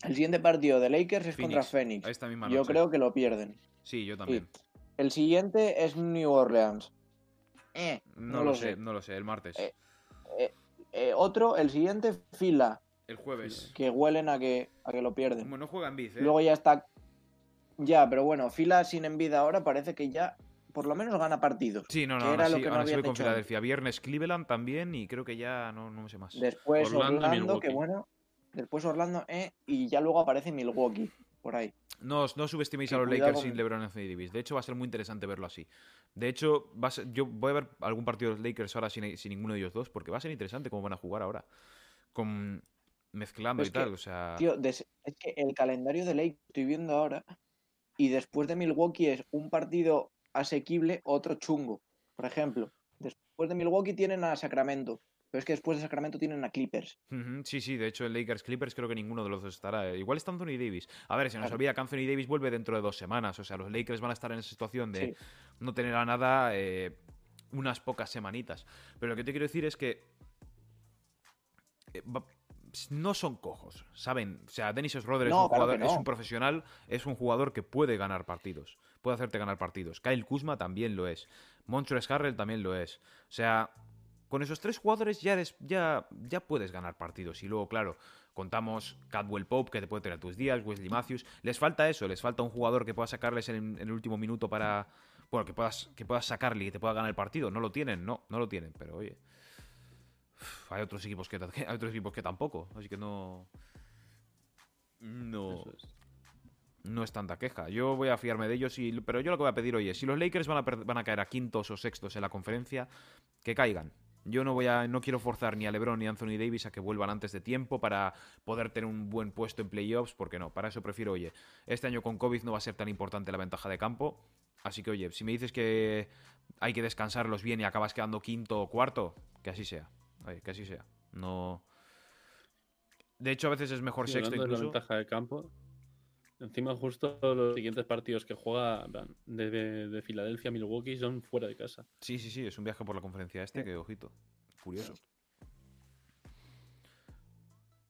el siguiente partido de Lakers es contra Phoenix. Esta misma Yo creo que lo pierden. Sí, yo también. Sí. El siguiente es New Orleans. Eh, No, lo sé, no lo sé, el martes. Eh, eh, otro, el siguiente, Fila, el jueves. que huelen a que, a que lo pierden. Como no juegan Biz, ¿eh? Luego ya está. Ya, pero bueno, Fila sin envidia ahora parece que ya por lo menos gana partidos. Sí, no, no, que era lo que no así habían voy con Filadelfia. Viernes Cleveland también y creo que ya no, no sé más. Después Orlando que bueno. Después Orlando, eh, y ya luego aparece Milwaukee, por ahí. No, no subestiméis a los Lakers con- sin LeBron Anthony Davis. De hecho, va a ser muy interesante verlo así. De hecho, va a ser- yo voy a ver algún partido de los Lakers ahora sin, sin ninguno de ellos dos, porque va a ser interesante cómo van a jugar ahora. Con mezclando Pues y que, tal, o sea... Tío, es que el calendario de Lakers estoy viendo ahora, y después de Milwaukee es un partido asequible, otro chungo. Por ejemplo, después de Milwaukee tienen a Sacramento, pero es que después de Sacramento tienen a Clippers. Sí, sí, de hecho en Lakers Clippers creo que ninguno de los dos estará. Igual está Anthony Davis. A ver, se nos Claro. olvida que Anthony Davis vuelve dentro de dos semanas. O sea, los Lakers van a estar en esa situación de Sí. no tener a nada eh, unas pocas semanitas. Pero lo que te quiero decir es que eh, va- no son cojos, ¿saben? O sea, Dennis Schroeder No, es, un claro jugador, que es no. un profesional, es un jugador que puede ganar partidos, puede hacerte ganar partidos. Kyle Kuzma también lo es. Montrezl Harrell también lo es. O sea, con esos tres jugadores ya, eres, ya, ya puedes ganar partidos. Y luego, claro, contamos Cadwell Pope, que te puede tener tus días, Wesley Matthews. Les falta eso, les falta un jugador que pueda sacarles en, en el último minuto para. Bueno, que puedas, que puedas sacarle y que te pueda ganar el partido. No lo tienen, no, no lo tienen, pero oye. Hay otros equipos que, hay otros equipos que tampoco, así que no. No, es. no es tanta queja. Yo voy a fiarme de ellos, y, pero yo lo que voy a pedir hoy es, si los Lakers a, van a caer a quintos o sextos en la conferencia, que caigan. Yo no voy a, no quiero forzar ni a LeBron ni a Anthony Davis a que vuelvan antes de tiempo para poder tener un buen puesto en playoffs, porque no, para eso prefiero, oye, este año con COVID no va a ser tan importante la ventaja de campo, así que oye, si me dices que hay que descansarlos bien y acabas quedando quinto o cuarto, que así sea, oye, que así sea. No. De hecho, a veces es mejor Sí, sexto de la incluso. ventaja de campo. Encima, justo los siguientes partidos que juega de, de- de Filadelfia a Milwaukee son fuera de casa. Sí, sí, sí, es un viaje por la conferencia este, que ojito. Curioso.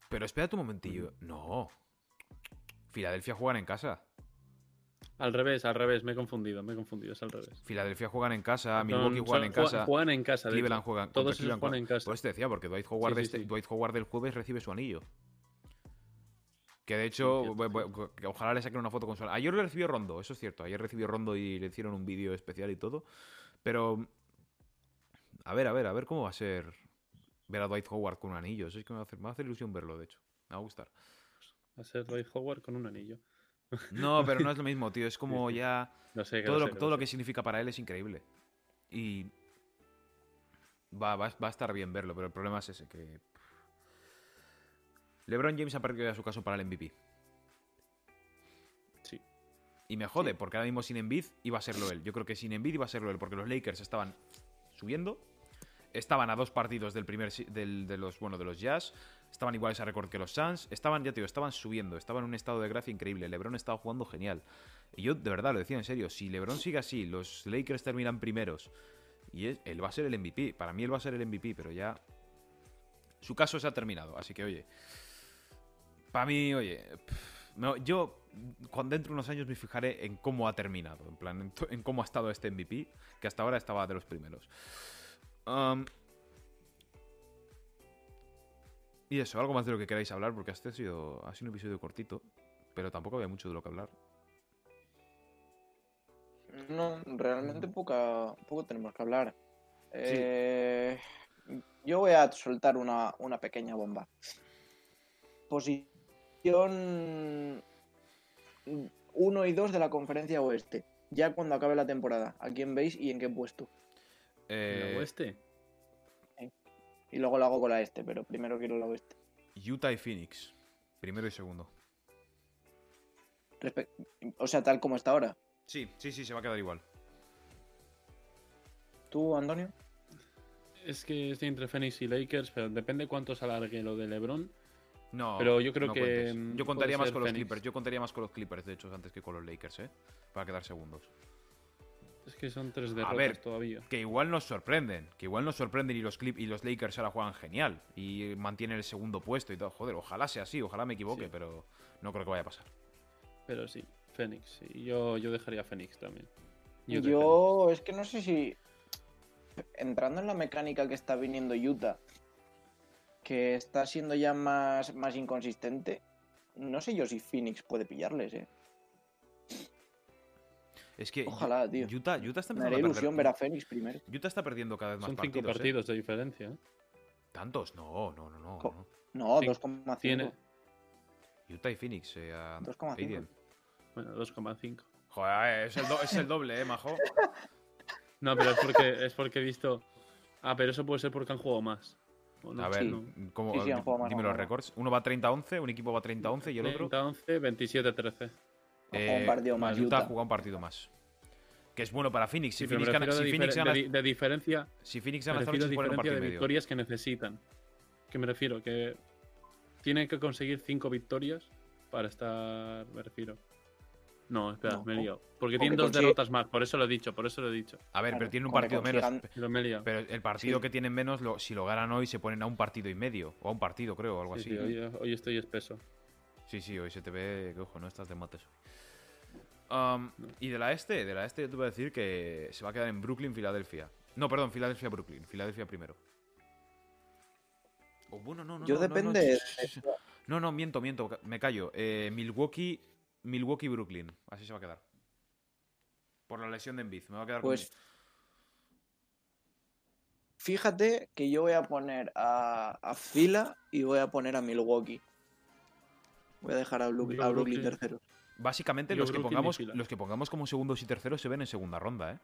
Pero espérate un momentillo. No. Filadelfia juegan en casa. Al revés, al revés, me he confundido, me he confundido, es al revés. Filadelfia juegan en casa, Milwaukee son- juegan en casa. Juegan en casa, Cleveland juegan. Todos Cleveland juegan en casa. Por eso te decía, porque Dwight Howard, Sí, sí, este- sí. Dwight Howard del jueves recibe su anillo. Que de hecho, cierto, voy- voy- que ojalá le saquen una foto con su Ayer le recibió Rondo, eso es cierto. Ayer recibió Rondo y le hicieron un vídeo especial y todo. Pero. A ver, a ver, a ver cómo va a ser ver a Dwight Howard con un anillo. Eso es que me va a hacer, me va a hacer ilusión verlo, de hecho. Me va a gustar. Va a ser Dwight Howard con un anillo. No, pero no es lo mismo, tío. Es como ya. No sé, Todo, lo lo, sé, todo lo sé. que significa para él es increíble. Y. Va, va, va a estar bien verlo, pero el problema es ese: que. LeBron James ha perdido ya su caso para el MVP. Sí. Y me jode, porque ahora mismo sin Embiid iba a serlo él. Yo creo que sin Embiid iba a serlo él, porque los Lakers estaban subiendo. Estaban a dos partidos del primer del- de los bueno de los Jazz. Estaban iguales a récord que los Suns. Estaban, ya te digo, estaban subiendo. Estaban en un estado de gracia increíble. LeBron estaba jugando genial. Y yo de verdad lo decía en serio. Si LeBron sigue así, los Lakers terminan primeros. Y es- él va a ser el MVP. Para mí él va a ser el MVP, pero ya. Su caso se ha terminado. Así que, oye. Para mí, oye. pff, no, yo, cuando dentro de unos años, me fijaré en cómo ha terminado. En plan, en, cómo ha estado este MVP. Que hasta ahora estaba de los primeros. Um, y eso, algo más de lo que queráis hablar, porque este ha sido, ha sido un episodio cortito. Pero tampoco había mucho de lo que hablar. No, realmente poca, poco tenemos que hablar. Eh, yo voy a soltar una, una pequeña bomba. Posición 1 y 2 de la conferencia oeste. Ya cuando acabe la temporada. ¿A quién veis y en qué puesto? ¿En Eh, la oeste? Y luego lo hago con la este, pero primero quiero la oeste. Utah y Phoenix. Primero y segundo. Respe- o sea, tal como está ahora. Sí, sí, sí, se va a quedar igual. ¿Tú, Antonio? Es que estoy entre Phoenix y Lakers, pero depende cuánto se alargue lo de LeBron. No, Pero yo creo no que, cuentes. mm, Yo contaría más con los. Clippers. Yo contaría más con los Clippers, de hecho, antes que con los Lakers, ¿eh? Para quedar segundos. Es que son tres A derrotas ver, todavía. Que igual nos sorprenden. Que igual nos sorprenden y los Clip y los Lakers ahora juegan genial. Y mantienen el segundo puesto y todo. Joder, ojalá sea así, ojalá me equivoque, Sí. pero no creo que vaya a pasar. Pero sí, Phoenix. sí. Yo, yo dejaría Phoenix también. Utah y Yo es que no sé si entrando en la mecánica que está viniendo Utah, que está siendo ya más, más inconsistente, no sé yo si Phoenix puede pillarles, eh. Es que Ojalá, tío. Utah, Utah está Me perder. ilusión ver a Phoenix primero. Utah está perdiendo cada vez más Son cinco partidos. ¿eh? partidos de diferencia. ¿eh? ¿Tantos? No, no, no, no. Jo- no. No, Sí, 2,5. Tiene. Utah y Phoenix. Eh, a 2,5. Aiden. Bueno, 2,5. Joder, es el, do- es el doble, eh, majo. No, pero es porque, es porque he visto. Ah, pero eso puede ser porque han jugado más. ¿O no? A ver, No. ¿cómo, Sí, sí, dime los récords. Uno va 30-11, un equipo va 30-11 y el otro. 30-11, 27-13. Ha jugado un partido más Utah ha Utah. jugado un partido más. Que es bueno para Phoenix. Si Sí, Phoenix me gana, si de, Phoenix gana, de de diferencia, si Phoenix me gana esta refiero noche, a se pone un diferencia partido de y medio. victorias que necesitan. Que me refiero, que tienen que conseguir 5 victorias para estar. Me refiero. No, espera, No. me he liado. Porque tienen dos consigue- derrotas más, por eso lo he dicho, por eso lo he dicho. A ver, Claro, pero tienen un partido menos. consigan- Pero me he liado. Pero el partido Sí. que tienen menos, lo- si lo ganan hoy, se ponen a un partido y medio. O a un partido, creo, o algo Sí, así. sí, hoy, hoy estoy espeso. Sí, sí, hoy se te ve que, ojo, no estás de mates hoy. Um, y de la este, de la este yo te voy a decir que se va a quedar en Brooklyn, Filadelfia. No, perdón, Filadelfia, Brooklyn. Filadelfia primero. Oh, bueno, no, no, Yo no, no, depende No, de- no, no, miento, miento, me callo. Eh, Milwaukee, Milwaukee, Brooklyn. Así se va a quedar. Por la lesión de Embiid. Me va a quedar con- Pues fíjate que yo voy a poner a, a Fila y voy a poner a Milwaukee. Voy a dejar a, a Brooklyn tercero. Básicamente Yo los que, Brooklyn pongamos, los que pongamos como segundos y terceros se ven en segunda ronda, ¿eh?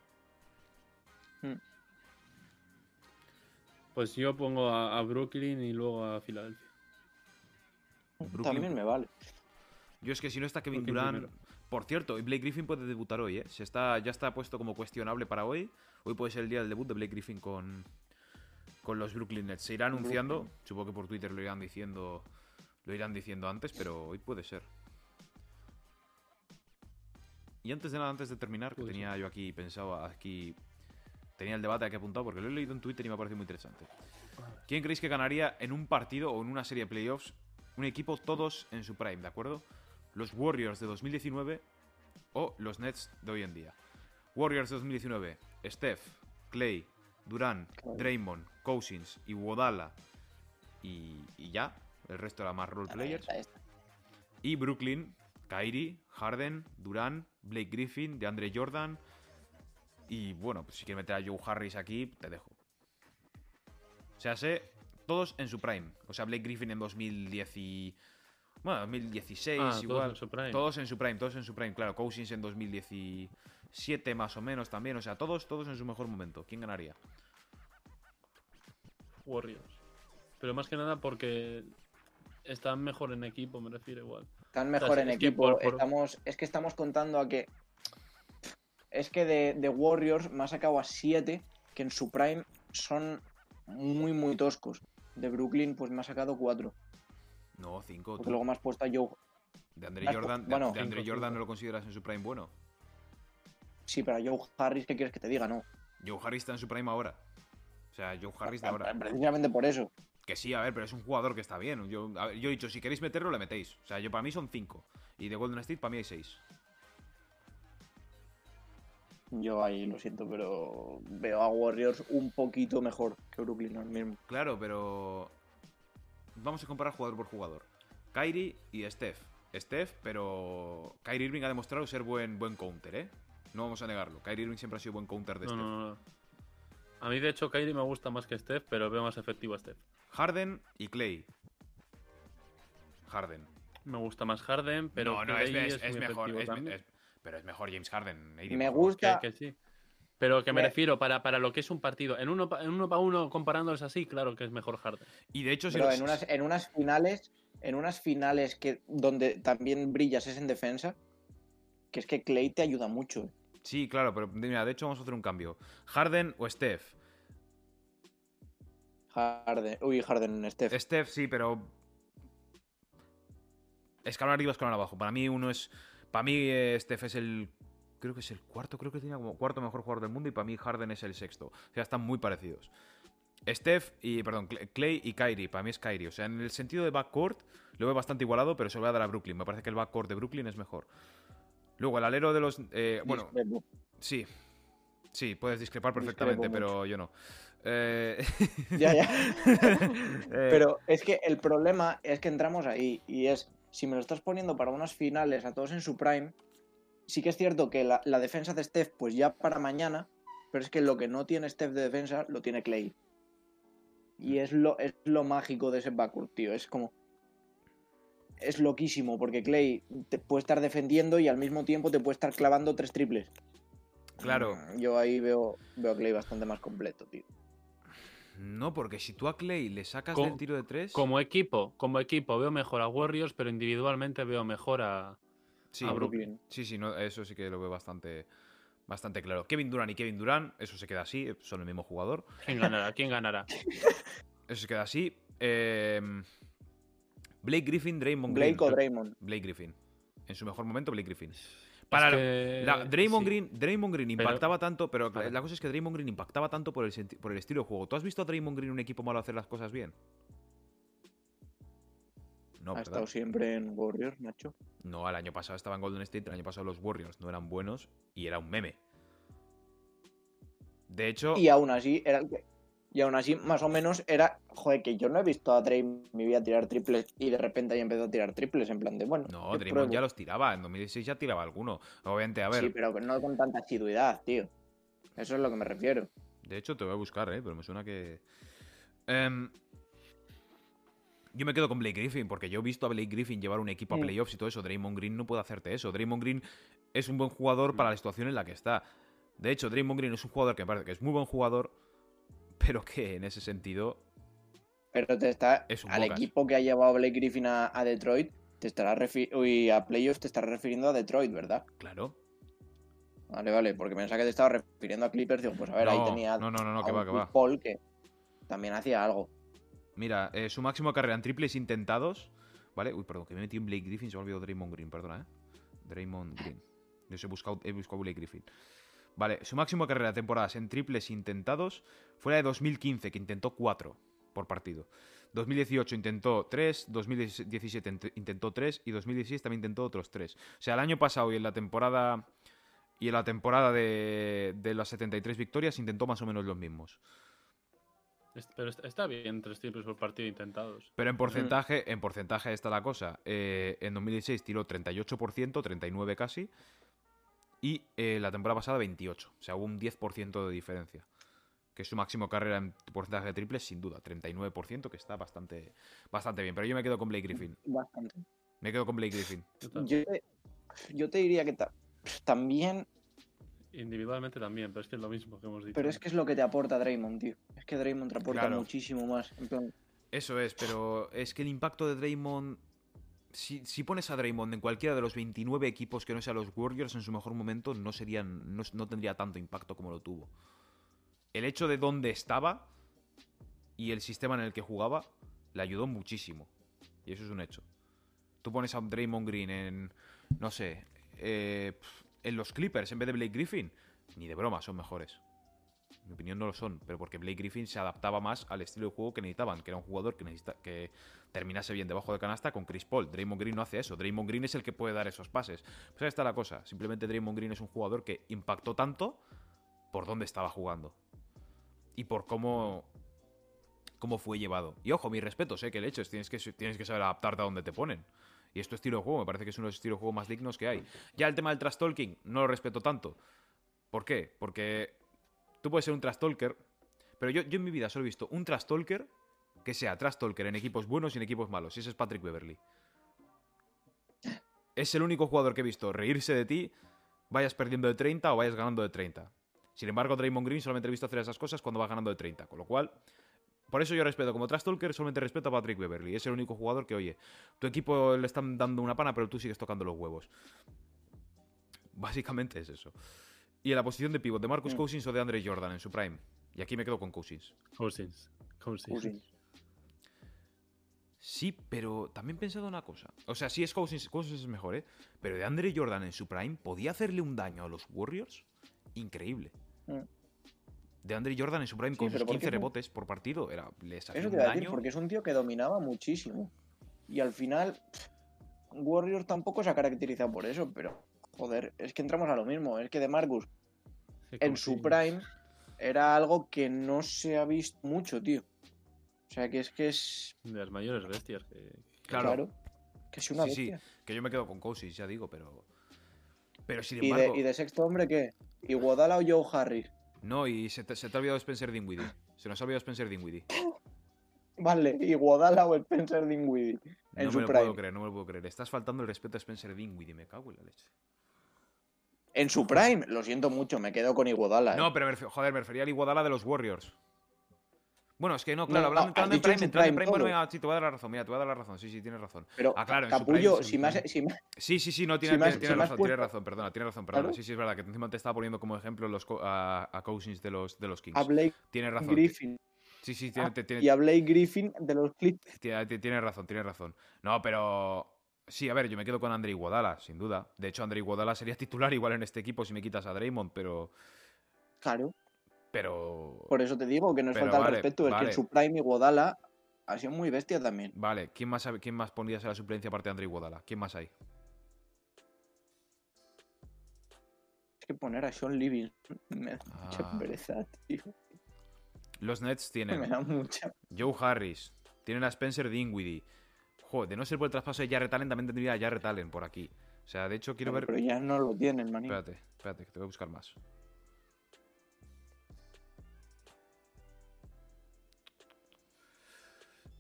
Pues yo pongo a, a Brooklyn y luego a Filadelfia. Brooklyn. También me vale. Yo es que si no está Kevin Durant. Por cierto, y Blake Griffin puede debutar hoy, ¿eh? Se está, ya está puesto como cuestionable para hoy. Hoy puede ser el día del debut de Blake Griffin con, con los Brooklyn Nets. Se irá anunciando. Supongo que por Twitter lo irán diciendo. Lo irán diciendo antes, pero hoy puede ser. Y antes de nada, antes de terminar, que tenía yo aquí pensado, aquí tenía el debate aquí apuntado porque lo he leído en Twitter y me ha parecido muy interesante. ¿Quién creéis que ganaría en un partido o en una serie de playoffs un equipo todos en su prime, ¿de acuerdo? Los Warriors de 2019 o los Nets de hoy en día. Warriors de 2019, Steph, Clay, Durant. Draymond, Cousins y Wodala y, y ya, el resto era más role players. Y Brooklyn, Kyrie, Harden, Durant, Blake Griffin, DeAndre Jordan. Y bueno, pues si quieres meter a Joe Harris aquí, te dejo. O sea, sé, todos en su prime. O sea, Blake Griffin en 2010 y... Bueno, 2016 Ah, todos igual. en su prime. Todos en su prime, todos en su prime, claro. Cousins en 2017 más o menos también. O sea, todos, todos en su mejor momento. ¿Quién ganaría? Warriors. Pero más que nada porque están mejor en equipo, me refiero igual. Están sea, mejor en es que equipo. por- por- Estamos, es que estamos contando a que. Es que de, de Warriors me ha sacado a 7 que en su prime son muy, muy toscos. De Brooklyn, pues me ha sacado 4. No, 5. Porque luego me has puesto a Joe. De Andre Jordan, de- bueno, de Andre cinco, Jordan cinco. no lo consideras en su prime bueno. Sí, pero a Joe Harris, ¿qué quieres que te diga? No. Joe Harris está en su prime ahora. O sea, Joe Harris de ahora. Precisamente por eso. Que sí, a ver, pero es un jugador que está bien. Yo, ver, yo he dicho, si queréis meterlo, le metéis. O sea, yo para mí son 5. Y de Golden State para mí hay 6. Yo ahí lo siento, pero veo a Warriors un poquito mejor que Brooklyn ahora mismo. Claro, pero. Vamos a comparar jugador por jugador. Kyrie y Steph. Steph, pero. Kyrie Irving ha demostrado ser buen, buen counter, ¿eh? No vamos a negarlo. Kyrie Irving siempre ha sido buen counter de No, Steph. no, no. A mí, de hecho, Kyrie me gusta más que Steph, pero veo más efectivo a Steph. Harden y Clay. Harden. Me gusta más Harden, pero no, no, Clay es, es, es mejor. es- pero es mejor James Harden. Me gusta- Que, que sí. Pero que me, refiero, para, para lo que es un partido, en uno, en uno para uno comparándolos así, claro que es mejor Harden. Y de hecho, si Pero los- en unas, en unas finales, en unas finales que donde también brillas es en defensa, que es que Clay te ayuda mucho. eh. Sí, claro, pero mira, de hecho vamos a hacer un cambio. Harden o Steph. Harden, uy, Harden, Steph. Steph sí, pero. Escalón arriba, escalón abajo. Para mí uno es. Para mí eh, Steph es el. Creo que es el cuarto, creo que tenía como cuarto mejor jugador del mundo y para mí Harden es el sexto. O sea, están muy parecidos. Steph y, perdón, Cl- Clay y Kyrie, para mí es Kyrie. O sea, en el sentido de backcourt lo veo bastante igualado, pero se lo voy a dar a Brooklyn. Me parece que el backcourt de Brooklyn es mejor. Luego, el alero de los... eh, bueno, sí. Sí, puedes discrepar Discrepo perfectamente, mucho. pero yo no. Eh, Ya, ya. eh, Pero es que el problema es que entramos ahí y es, si me lo estás poniendo para unas finales a todos en su prime, sí que es cierto que la, la defensa de Steph, pues ya para mañana, pero es que lo que no tiene Steph de defensa lo tiene Clay. Y es lo, es lo mágico de ese backcourt, tío. Es como... Es loquísimo, porque Clay te puede estar defendiendo y al mismo tiempo te puede estar clavando tres triples. Claro. Mm, Yo ahí veo, veo a Clay bastante más completo, tío. No, porque si tú a Clay le sacas Co- del tiro de tres. Como equipo, como equipo veo mejor a Warriors, pero individualmente veo mejor a, Sí, a Brooklyn. Sí, sí, no, eso sí que lo veo bastante, bastante claro. Kevin Durant y Kevin Durant, eso se queda así, son el mismo jugador. quién ganará, quién ganará. Eso se queda así. Eh, Blake Griffin, Draymond Green. Blake o Draymond. Blake Griffin. En su mejor momento, Blake Griffin. Para Es la- que- la- Draymond, sí. Green, Draymond Green Pero- impactaba tanto, pero la cosa es que Draymond Green impactaba tanto por el, por el estilo de juego. ¿Tú has visto a Draymond Green un equipo malo hacer las cosas bien? No, ha ¿verdad? estado siempre en Warriors, Nacho. No, el año pasado estaba en Golden State, el año pasado los Warriors no eran buenos y era un meme. De hecho, Y aún así, era el que- y aún así, más o menos, era. Joder, que yo no he visto a Dray en mi vida tirar triples y de repente ahí empezó a tirar triples. En plan de, bueno. no, Draymond ya los tiraba, en 2016 ya tiraba alguno. Obviamente, a ver, Sí, pero no con tanta asiduidad, tío. Eso es lo que me refiero. de hecho te voy a buscar, ¿eh? pero me suena que... Em, yo me quedo con Blake Griffin, porque yo he visto a Blake Griffin llevar un equipo a Mm. playoffs y todo eso. Draymond Green no puede hacerte eso. Draymond Green es un buen jugador para la situación en la que está. De hecho, Draymond Green es un jugador que me parece que es muy buen jugador, pero que en ese sentido Pero te está. Es un al bocas. equipo que ha llevado Blake Griffin a, a Detroit, te estará uy, a playoffs te estarás refiriendo a Detroit, ¿verdad? Claro. Vale, vale, porque pensaba que te estaba refiriendo a Clippers. Digo, pues a ver, ahí tenía. no, no, no, no, a que va, que va. Paul que también hacía algo. Mira, eh, su máximo carrera en triples intentados. ¿Vale? Uy, perdón, que me metido en Blake Griffin, se me ha olvidado Draymond Green, perdona, ¿eh? Draymond Green. Yo he buscado, he buscado Blake Griffin. Vale, su máximo carrera de temporadas en triples intentados fue la de 2015, que intentó 4 por partido. 2018 intentó 3, 2017 int- intentó 3 y 2016 también intentó otros 3. O sea, el año pasado y en la temporada y en la temporada de, de las 73 victorias intentó más o menos los mismos. Pero está- bien, tres triples por partido intentados. Pero en porcentaje, en porcentaje está la cosa. Eh, en 2016 tiró 38%, 39 casi. Y eh, la temporada pasada 28. O sea, hubo un 10% de diferencia. Que es su máximo carrera en porcentaje de triples, sin duda. 39%, que está bastante, bastante bien. Pero yo me quedo con Blake Griffin. Bastante. Me quedo con Blake Griffin. Yo te, yo te diría que ta- también, Individualmente también, pero es que es lo mismo que hemos dicho. pero es que es lo que te aporta Draymond, tío. Es que Draymond te aporta Claro. muchísimo más. En plan, Eso es, pero es que el impacto de Draymond. Si, si pones a Draymond en cualquiera de los 29 equipos que no sean los Warriors en su mejor momento, no, serían, no, no tendría tanto impacto como lo tuvo. El hecho de dónde estaba y el sistema en el que jugaba le ayudó muchísimo. Y eso es un hecho. Tú pones a Draymond Green en, no sé, eh, en los Clippers en vez de Blake Griffin. Ni de broma, son mejores. En mi opinión no lo son, pero porque Blake Griffin se adaptaba más al estilo de juego que necesitaban, que era un jugador que necesita que terminase bien debajo de canasta con Chris Paul. Draymond Green no hace eso. Draymond Green es el que puede dar esos pases. Pues ahí está la cosa. Simplemente Draymond Green es un jugador que impactó tanto por dónde estaba jugando y por cómo cómo fue llevado. Y ojo, mis respetos, ¿eh? que le eches. Tienes que, tienes que saber adaptarte a donde te ponen. Y es tu estilo de juego, me parece que es uno de los estilos de juego más dignos que hay. Ya el tema del trash talking, no lo respeto tanto. ¿Por qué? Porque tú puedes ser un trash talker, pero yo, yo en mi vida solo he visto un trash talker que sea trash talker en equipos buenos y en equipos malos. Y ese es Patrick Beverly. Es el único jugador que he visto reírse de ti, vayas perdiendo de 30 o vayas ganando de 30. Sin embargo, Draymond Green solamente he visto hacer esas cosas cuando va ganando de 30. Con lo cual, por eso yo respeto como trash talker, solamente respeto a Patrick Beverly. Es el único jugador que, oye, tu equipo le están dando una pana, pero tú sigues tocando los huevos. Básicamente es eso. Y en la posición de pivot, de Marcus Mm. Cousins o de Andre Jordan en su prime. Y aquí me quedo con Cousins. Cousins. Cousins. Cousins. Sí, pero también he pensado una cosa. O sea, sí es Cousins, Cousins es mejor, ¿eh? Pero de Andre Jordan en su prime podía hacerle un daño a los Warriors increíble. Mm. De Andre Jordan en su prime Sí, con sus ¿por 15 qué no? rebotes por partido. Era, les hacía Eso un te iba a decir, daño. porque es un tío que dominaba muchísimo. Y al final, Warriors tampoco se ha caracterizado por eso, pero joder, es que entramos a lo mismo. Es que de Marcus en su prime era algo que no se ha visto mucho, tío. O sea, que es que es. De las mayores bestias que. Claro. que es una Sí, sí, bestia. que yo me quedo con Cousins, ya digo, pero. Pero sin ¿Y, embargo. de, ¿Y de sexto hombre qué? ¿Iguodala o Joe Harris? No, y se te, se te ha olvidado Spencer Dinwiddie. Se nos ha olvidado Spencer Dinwiddie. Vale, Iguodala o Spencer Dinwiddie en no su me lo prime. puedo creer, no me lo puedo creer. Estás faltando el respeto a Spencer Dinwiddie, me cago en la leche. En su prime, lo siento mucho, me quedo con Iguodala. ¿eh? No, pero me refer- joder, me refería al Iguodala de los Warriors. Bueno, es que no, claro, No, hablando, no, en prime, entrando en prime bueno, venga, sí, te voy a dar la razón, mira, te voy a dar la razón, sí, sí, tienes razón. Pero, Ah, claro, Capullo, si has, si me- Sí, sí, sí, no, tiene, Si razón, tiene puesto- razón, perdona, tiene razón, perdona. Claro. Sí, sí, es verdad, que encima te estaba poniendo como ejemplo los, a, a Cousins de los, de los Kings. a Blake Tienes razón. Griffin Sí, sí, tiene, Ah, te- tiene- y a Blake Griffin de los ti- Tienes razón, tienes razón. No, pero. Sí, a ver, yo me quedo con Andre Iguodala, sin duda. De hecho, Andre Iguodala sería titular igual en este equipo si me quitas a Draymond, pero. Claro, Pero. por eso te digo que nos Pero falta vale, el respeto. Es que vale. en su prime Iguodala ha sido muy bestia también. Vale, ¿quién más, ¿quién más pondrías en la suplencia aparte de Andre Iguodala? ¿Quién más hay? Es que poner a Sean Livingston me da mucha Ah. pereza, tío. Los Nets Me tienen da mucha. Joe Harris, tienen a Spencer Dinwiddie. Joder, de no ser por el traspaso de Jarrett Allen, también tendría a Jarrett Allen por aquí. O sea, de hecho, quiero ver. Pero ya no lo tienen, maní. Espérate, espérate, que te voy a buscar más.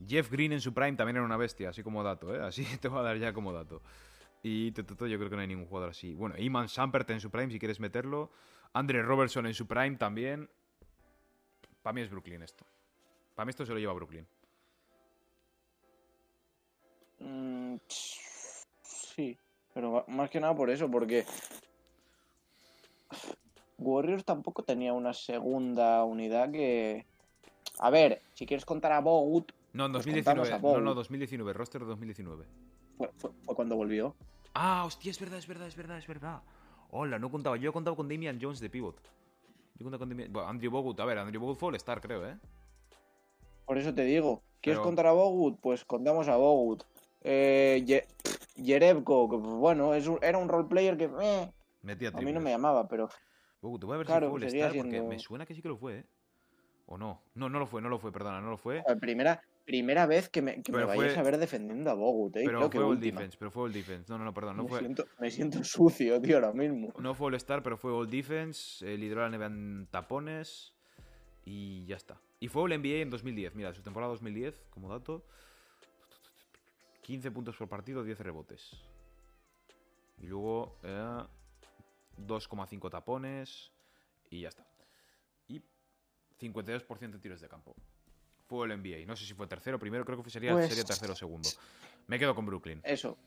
Jeff Green en su prime también era una bestia, así como dato, ¿eh? Así te voy a dar ya como dato. Y yo creo que no hay ningún jugador así. Bueno, Iman Sampert en su prime, si quieres meterlo. Andre Robertson en su prime también. Para mí es Brooklyn esto. Para mí esto se lo lleva Brooklyn. Mm, sí, pero más que nada por eso, porque Warriors tampoco tenía una segunda unidad que... A ver, si quieres contar a Bogut, No, en Pues 2019. contamos a No, no, Bogut. 2019. Roster de 2019. fue, fue- fue cuando volvió. Ah, hostia, es verdad, es verdad, es verdad, es verdad. Hola, no contaba. Yo he contado con Damian Jones de pivot. Yo he contado con Damian... Bueno, Andrew Bogut, a ver, Andrew Bogut fue All-Star, creo, ¿eh? Por eso te digo, ¿quieres Pero- contar a Bogut? Pues contamos a Bogut. Eh, Ye- que, pues, bueno, es un- era un roleplayer que eh, Metía a mí no me llamaba, pero Bogut, te voy a ver Claro, si fue All-Star porque siendo- me suena que sí que lo fue, ¿eh? O no. No, no lo fue, no lo fue, perdona, no lo fue. primera, primera vez que me, que me vayas fue- a ver defendiendo a Bogut, eh, Pero creo que fue All. Defense, pero fue All Defense. No, no, no, perdón, no me, fue... siento, me siento sucio, tío, ahora mismo. No fue All-Star, pero fue All Defense. eh, lideró la NBA en tapones. Y ya está. Y fue All NBA en 2010. Mira, su temporada 2010, como dato. 15 puntos por partido, 10 rebotes. Y luego eh, 2,5 tapones y ya está. Y 52% de tiros de campo. Fue el NBA. No sé si fue tercero, primero, creo que sería, Pues- sería tercero o segundo. Me quedo con Brooklyn. Eso.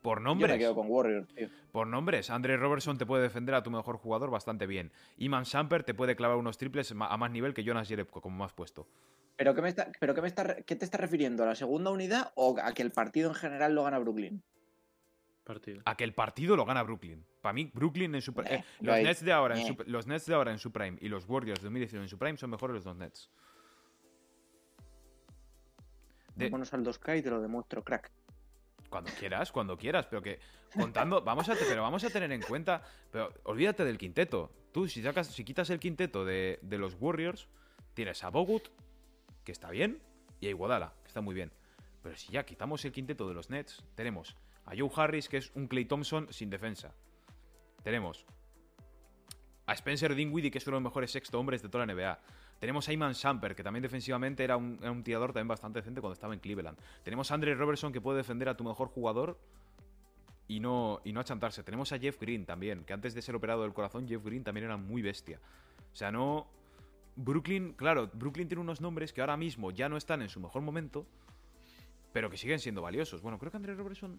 Por Yo nombres. me quedo con Warriors, tío. Por nombres, Andre Robertson te puede defender a tu mejor jugador bastante bien. Iman Samper te puede clavar unos triples a más nivel que Jonas Jerebko, como más puesto. ¿Pero, qué, me está, pero qué, me está, qué te estás refiriendo? ¿A la segunda unidad o a que el partido en general lo gana Brooklyn? Partido. A que el partido lo gana Brooklyn. Para mí, Brooklyn en su Eh, eh, los, right. Nets de ahora en Eh. su, los Nets de ahora en su prime y los Warriors de 2019 en su prime son mejores los dos Nets. De- Vámonos al 2K y te lo demuestro, crack. Cuando quieras, cuando quieras, pero que contando, vamos a, pero vamos a tener en cuenta, pero olvídate del quinteto. Tú, si sacas, si quitas el quinteto de, de los Warriors, tienes a Bogut, que está bien, y a Iguodala, que está muy bien. Pero si ya quitamos el quinteto de los Nets, tenemos a Joe Harris, que es un Clay Thompson sin defensa. Tenemos a Spencer Dinwiddie, que es uno de los mejores sexto hombres de toda la NBA. Tenemos a Iman Samper, que también defensivamente era un, tirador también bastante decente cuando estaba en Cleveland. Tenemos a Andre Robertson, que puede defender a tu mejor jugador y no, y no achantarse. Tenemos a Jeff Green también, que antes de ser operado del corazón, Jeff Green también era muy bestia. O sea, no... Brooklyn, claro, Brooklyn tiene unos nombres que ahora mismo ya no están en su mejor momento, pero que siguen siendo valiosos. Bueno, creo que Andre Robertson...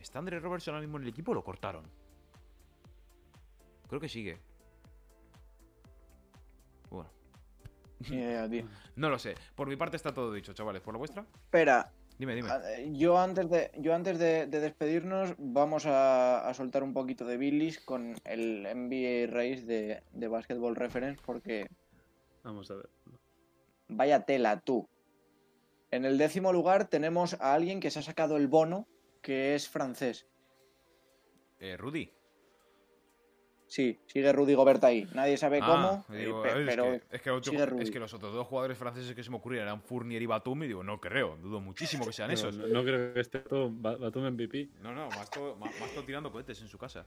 ¿Está Andre Robertson ahora mismo en el equipo o lo cortaron? Creo que sigue. Ni idea, tío. no lo sé. Por mi parte está todo dicho, chavales. ¿Por la vuestra? Espera, Dime, dime. a- yo antes de, yo antes de, de despedirnos vamos a, a soltar un poquito de Billis con el NBA Race de, de Basketball Reference porque Vamos a ver. vaya tela tú. En el décimo lugar tenemos a alguien que se ha sacado el bono que es francés. Eh, Rudy. Sí, sigue Rudy Gobert ahí. Nadie sabe Ah, cómo, digo, a pe- ver, es pero que- es, que, otro- sigue es Rudy. que los otros dos jugadores franceses que se me ocurrían eran Fournier y Batum y digo, no creo, dudo muchísimo que sean No, esos. No, no creo que esté todo Ba- Batum MVP. No, no, más todo, más, más todo tirando cohetes en su casa.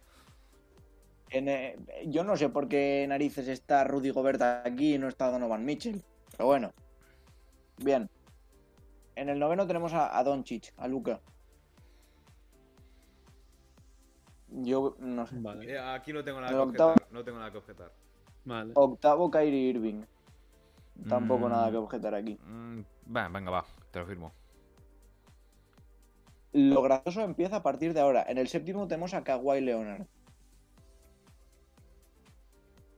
en, eh, yo no sé por qué narices está Rudy Gobert aquí y no está Donovan Mitchell. Pero bueno. Bien. En el noveno tenemos a, a Doncic, a Luca. Yo no sé. Vale. Eh, aquí no tengo nada que octavo- objetar. No tengo nada que objetar. Vale. Octavo, Kyrie Irving. Tampoco Mm. nada que objetar aquí. Mm, venga, va, te lo firmo. Lo gracioso empieza a partir de ahora. En el séptimo tenemos a Kawhi Leonard.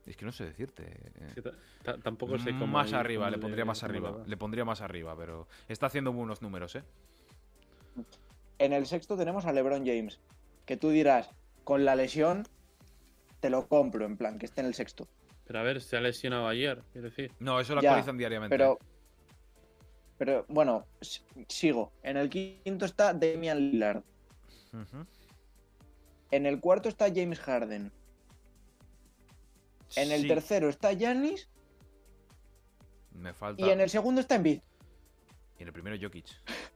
Es que no sé decirte. eh. Ta- tampoco sé cómo. más ahí- arriba, le pondría más arriba. va. Le pondría más arriba, pero está haciendo buenos números, ¿eh? En el sexto tenemos a LeBron James. Que tú dirás, con la lesión, te lo compro, en plan, que esté en el sexto. Pero a ver, se ha lesionado ayer, quiero decir. No, eso lo Ya, actualizan diariamente. Pero, pero bueno, sigo. En el quinto está Damian Lillard. En el cuarto está James Harden. En el tercero está Giannis. Me falta. Y en el segundo está Embiid. y en el primero Jokic.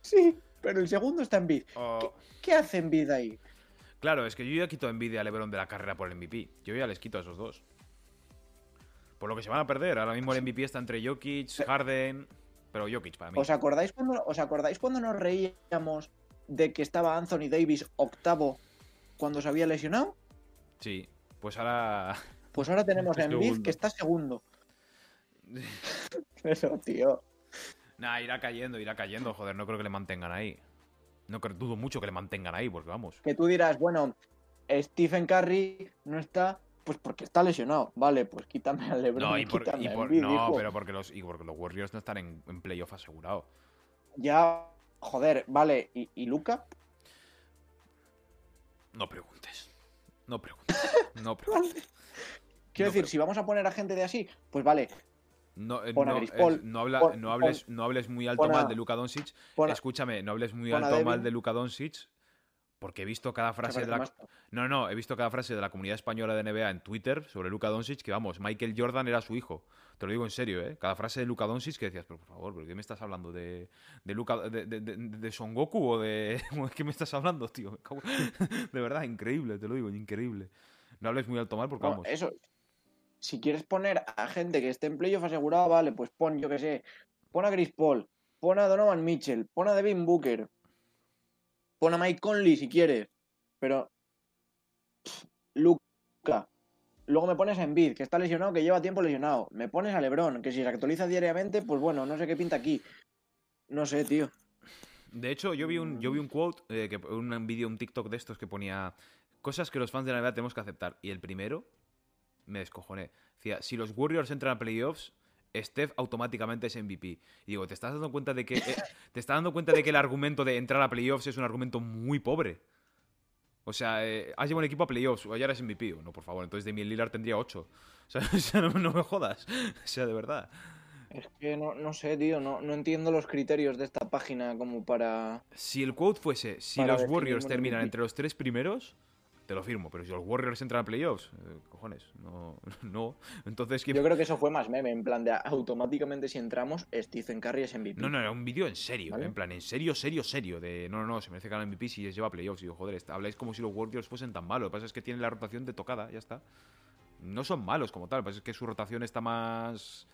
Sí, pero el segundo está Embiid. Oh, ¿Qué hace Embiid ahí? Claro, es que yo ya quito envidia a LeBron de la carrera por el MVP. Yo ya les quito a esos dos. Por lo que se van a perder. Ahora mismo el MVP está entre Jokic, Harden. Pero Jokic para mí. ¿Os acordáis cuando, ¿Os acordáis cuando nos reíamos de que estaba Anthony Davis octavo cuando se había lesionado? Sí. Pues ahora. Pues ahora tenemos a Embiid que está segundo. Eso, tío. Nah, irá cayendo, irá cayendo. Joder, no creo que le mantengan ahí. No creo, dudo mucho que le mantengan ahí, porque vamos. Que tú dirás, bueno, Stephen Curry no está, pues porque está lesionado. Vale, pues quítame al LeBron No, y, por- quítame y a por- Embiid, no pero porque los, y porque los Warriors no están en, en playoff asegurado. Ya, joder, vale. ¿Y, y Luca? No preguntes. No preguntes. No preguntes. Quiero No, decir, si vamos a poner a gente de así, pues vale, No, eh, no, eh, no habla- pon- no hables, no hables muy alto a- mal de Luka Doncic. a- Escúchame, no hables muy alto mal de Luka Doncic. Porque he visto cada frase de la. más- No, no, he visto cada frase de la comunidad española de NBA en Twitter sobre Luka Doncic que, vamos, Michael Jordan era su hijo. Te lo digo en serio, ¿eh? Cada frase de Luka Doncic que decías, pero por favor, ¿pero qué me estás hablando? ¿De, de, Luka, de, de, de- de Son Goku o de... ¿Qué me estás hablando, tío? De verdad, increíble, te lo digo, increíble. No hables muy alto mal porque, vamos... eso. Si quieres poner a gente que esté en playoff asegurado, vale, pues pon, yo que sé, pon a Chris Paul. Pon a Donovan Mitchell, pon a Devin Booker, pon a Mike Conley si quieres, pero. Luca. Luego me pones a Embiid, que está lesionado, que lleva tiempo lesionado. Me pones a LeBron, que si se actualiza diariamente, pues bueno, no sé qué pinta aquí. No sé, tío. De hecho, yo vi un, yo vi un quote, eh, que, un vídeo, un TikTok de estos que ponía cosas que los fans de la NBA tenemos que aceptar. Y el primero, me descojoné. Decía, si los Warriors entran a playoffs, Steph automáticamente es MVP. Y digo, ¿te estás dando cuenta de que eh, te estás dando cuenta de que el argumento de entrar a playoffs es un argumento muy pobre? O sea, eh, has llevado un equipo a playoffs, o ya eres MVP. O no, por favor, entonces Damian Lillard tendría 8. O sea, o sea, no, no me jodas. O sea, de verdad. Es que no, no sé, tío, no, no entiendo los criterios de esta página como para. Si el quote fuese, si los Warriors terminan MVP. entre los tres primeros, te lo firmo. Pero si los Warriors entran a playoffs, eh, cojones, no, no. Entonces, ¿qué- Yo creo que eso fue más meme, en plan de automáticamente si entramos, Stephen Curry es MVP. No, no, era un vídeo en serio, ¿Vale? en plan, en serio, serio, serio. De no, no, no, se merece ganar MVP si lleva playoffs. Y digo, joder, habláis como si los Warriors fuesen tan malos. Lo que pasa es que tienen la rotación de tocada, ya está. No son malos como tal, lo que pasa es que su rotación está más.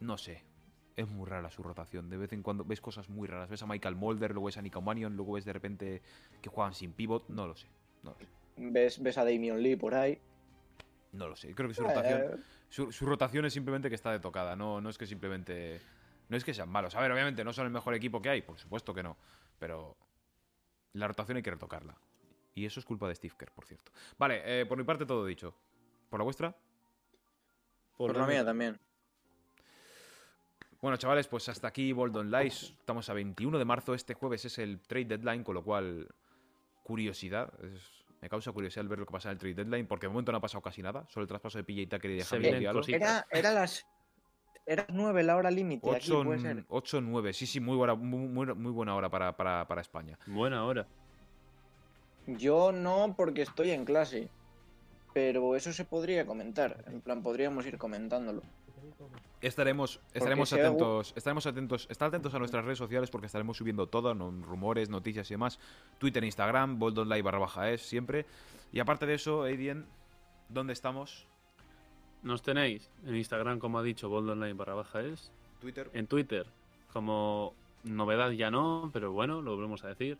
No sé. Es muy rara su rotación. De vez en cuando ves cosas muy raras. Ves a Michael Mulder, luego ves a Nico Mannion, luego ves de repente que juegan sin pivot. No lo sé. No, lo sé. Ves, ves a Damian Lee por ahí. no lo sé. Creo que su rotación. Eh, Su, su rotación es simplemente que está de tocada, no, no es que simplemente. No es que sean malos. A ver, obviamente no son el mejor equipo que hay, por supuesto que no. Pero la rotación hay que retocarla. Y eso es culpa de Steve Kerr, por cierto. Vale, eh, por mi parte todo dicho. ¿Por la vuestra? por la mía también. Bueno, chavales, pues hasta aquí Boldon Lies. Estamos a 21 de marzo. Este jueves es el trade deadline, con lo cual. Curiosidad. es- me causa curiosidad el ver lo que pasa en el trade deadline, porque de momento no ha pasado casi nada. Solo el traspaso de PJ Tucker y de Javier. Era, era las. Era nueve la hora límite. aquí, 8, puede ser. 8, 9. Sí, sí, muy buena, muy, muy- muy buena hora para, para, para España. Buena hora. Yo no, porque estoy en clase. Pero eso se podría comentar. En plan, podríamos ir comentándolo. Estaremos, estaremos atentos, estaremos atentos, estad atentos a nuestras redes sociales porque estaremos subiendo todo, no- rumores, noticias y demás. Twitter, Instagram, boldonlive barra baja es siempre. Y aparte de eso, Aidien, ¿dónde estamos? Nos tenéis en Instagram, como ha dicho, boldonline barra baja es. Twitter. En Twitter, como novedad ya no, pero bueno, lo volvemos a decir.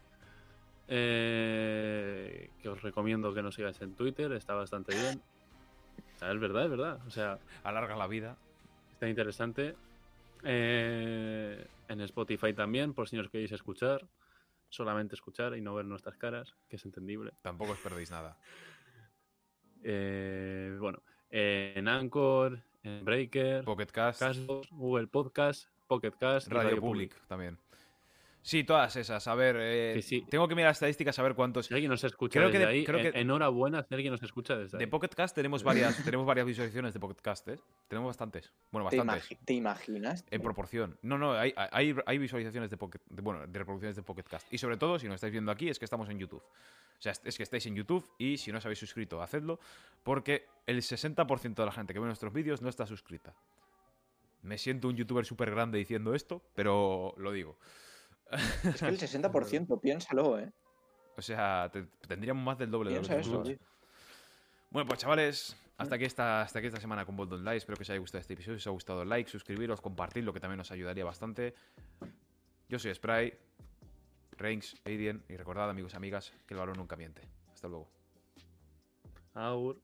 Eh, que os recomiendo que nos sigáis en Twitter, está bastante bien. O sea, es verdad, es verdad. O sea, Alarga la vida. Está interesante. Eh, en Spotify también, por si nos queréis escuchar. Solamente escuchar y no ver nuestras caras, que es entendible. Tampoco os perdéis nada. Eh, bueno, en Anchor, en Breaker, Pocket Cast, Google Podcast, Pocket Cast, Radio, Public, también. Sí, todas esas. A ver, eh, Sí, sí. tengo que mirar estadísticas a ver cuántos. Si alguien nos escucha Creo que desde de- ahí, creo que- en- enhorabuena si alguien nos escucha desde De ahí. Pocket Cast tenemos varias, tenemos varias visualizaciones de Pocket Cast, ¿eh? Tenemos bastantes. Bueno, ¿Te, bastantes. ¿Te imaginas? En proporción. No, no, hay, hay, hay visualizaciones de Pocket, de- bueno, de reproducciones de Pocket Cast. Y sobre todo, si nos estáis viendo aquí, es que estamos en YouTube. O sea, es que estáis en YouTube y si no os habéis suscrito, hacedlo, porque el 60% de la gente que ve nuestros vídeos no está suscrita. Me siento un youtuber súper grande diciendo esto, pero lo digo. Es que el 60%, piénsalo, ¿eh? O sea, te- tendríamos más del doble de los Piensa eso. Bueno, pues chavales, hasta aquí esta, hasta aquí esta semana con Bold Live. Espero que os haya gustado este episodio. Si os ha gustado, like, suscribiros, compartirlo, que también nos ayudaría bastante. Yo soy Spray, Reigns, Aidien, y recordad, amigos y amigas, que el balón nunca miente. Hasta luego. Aur.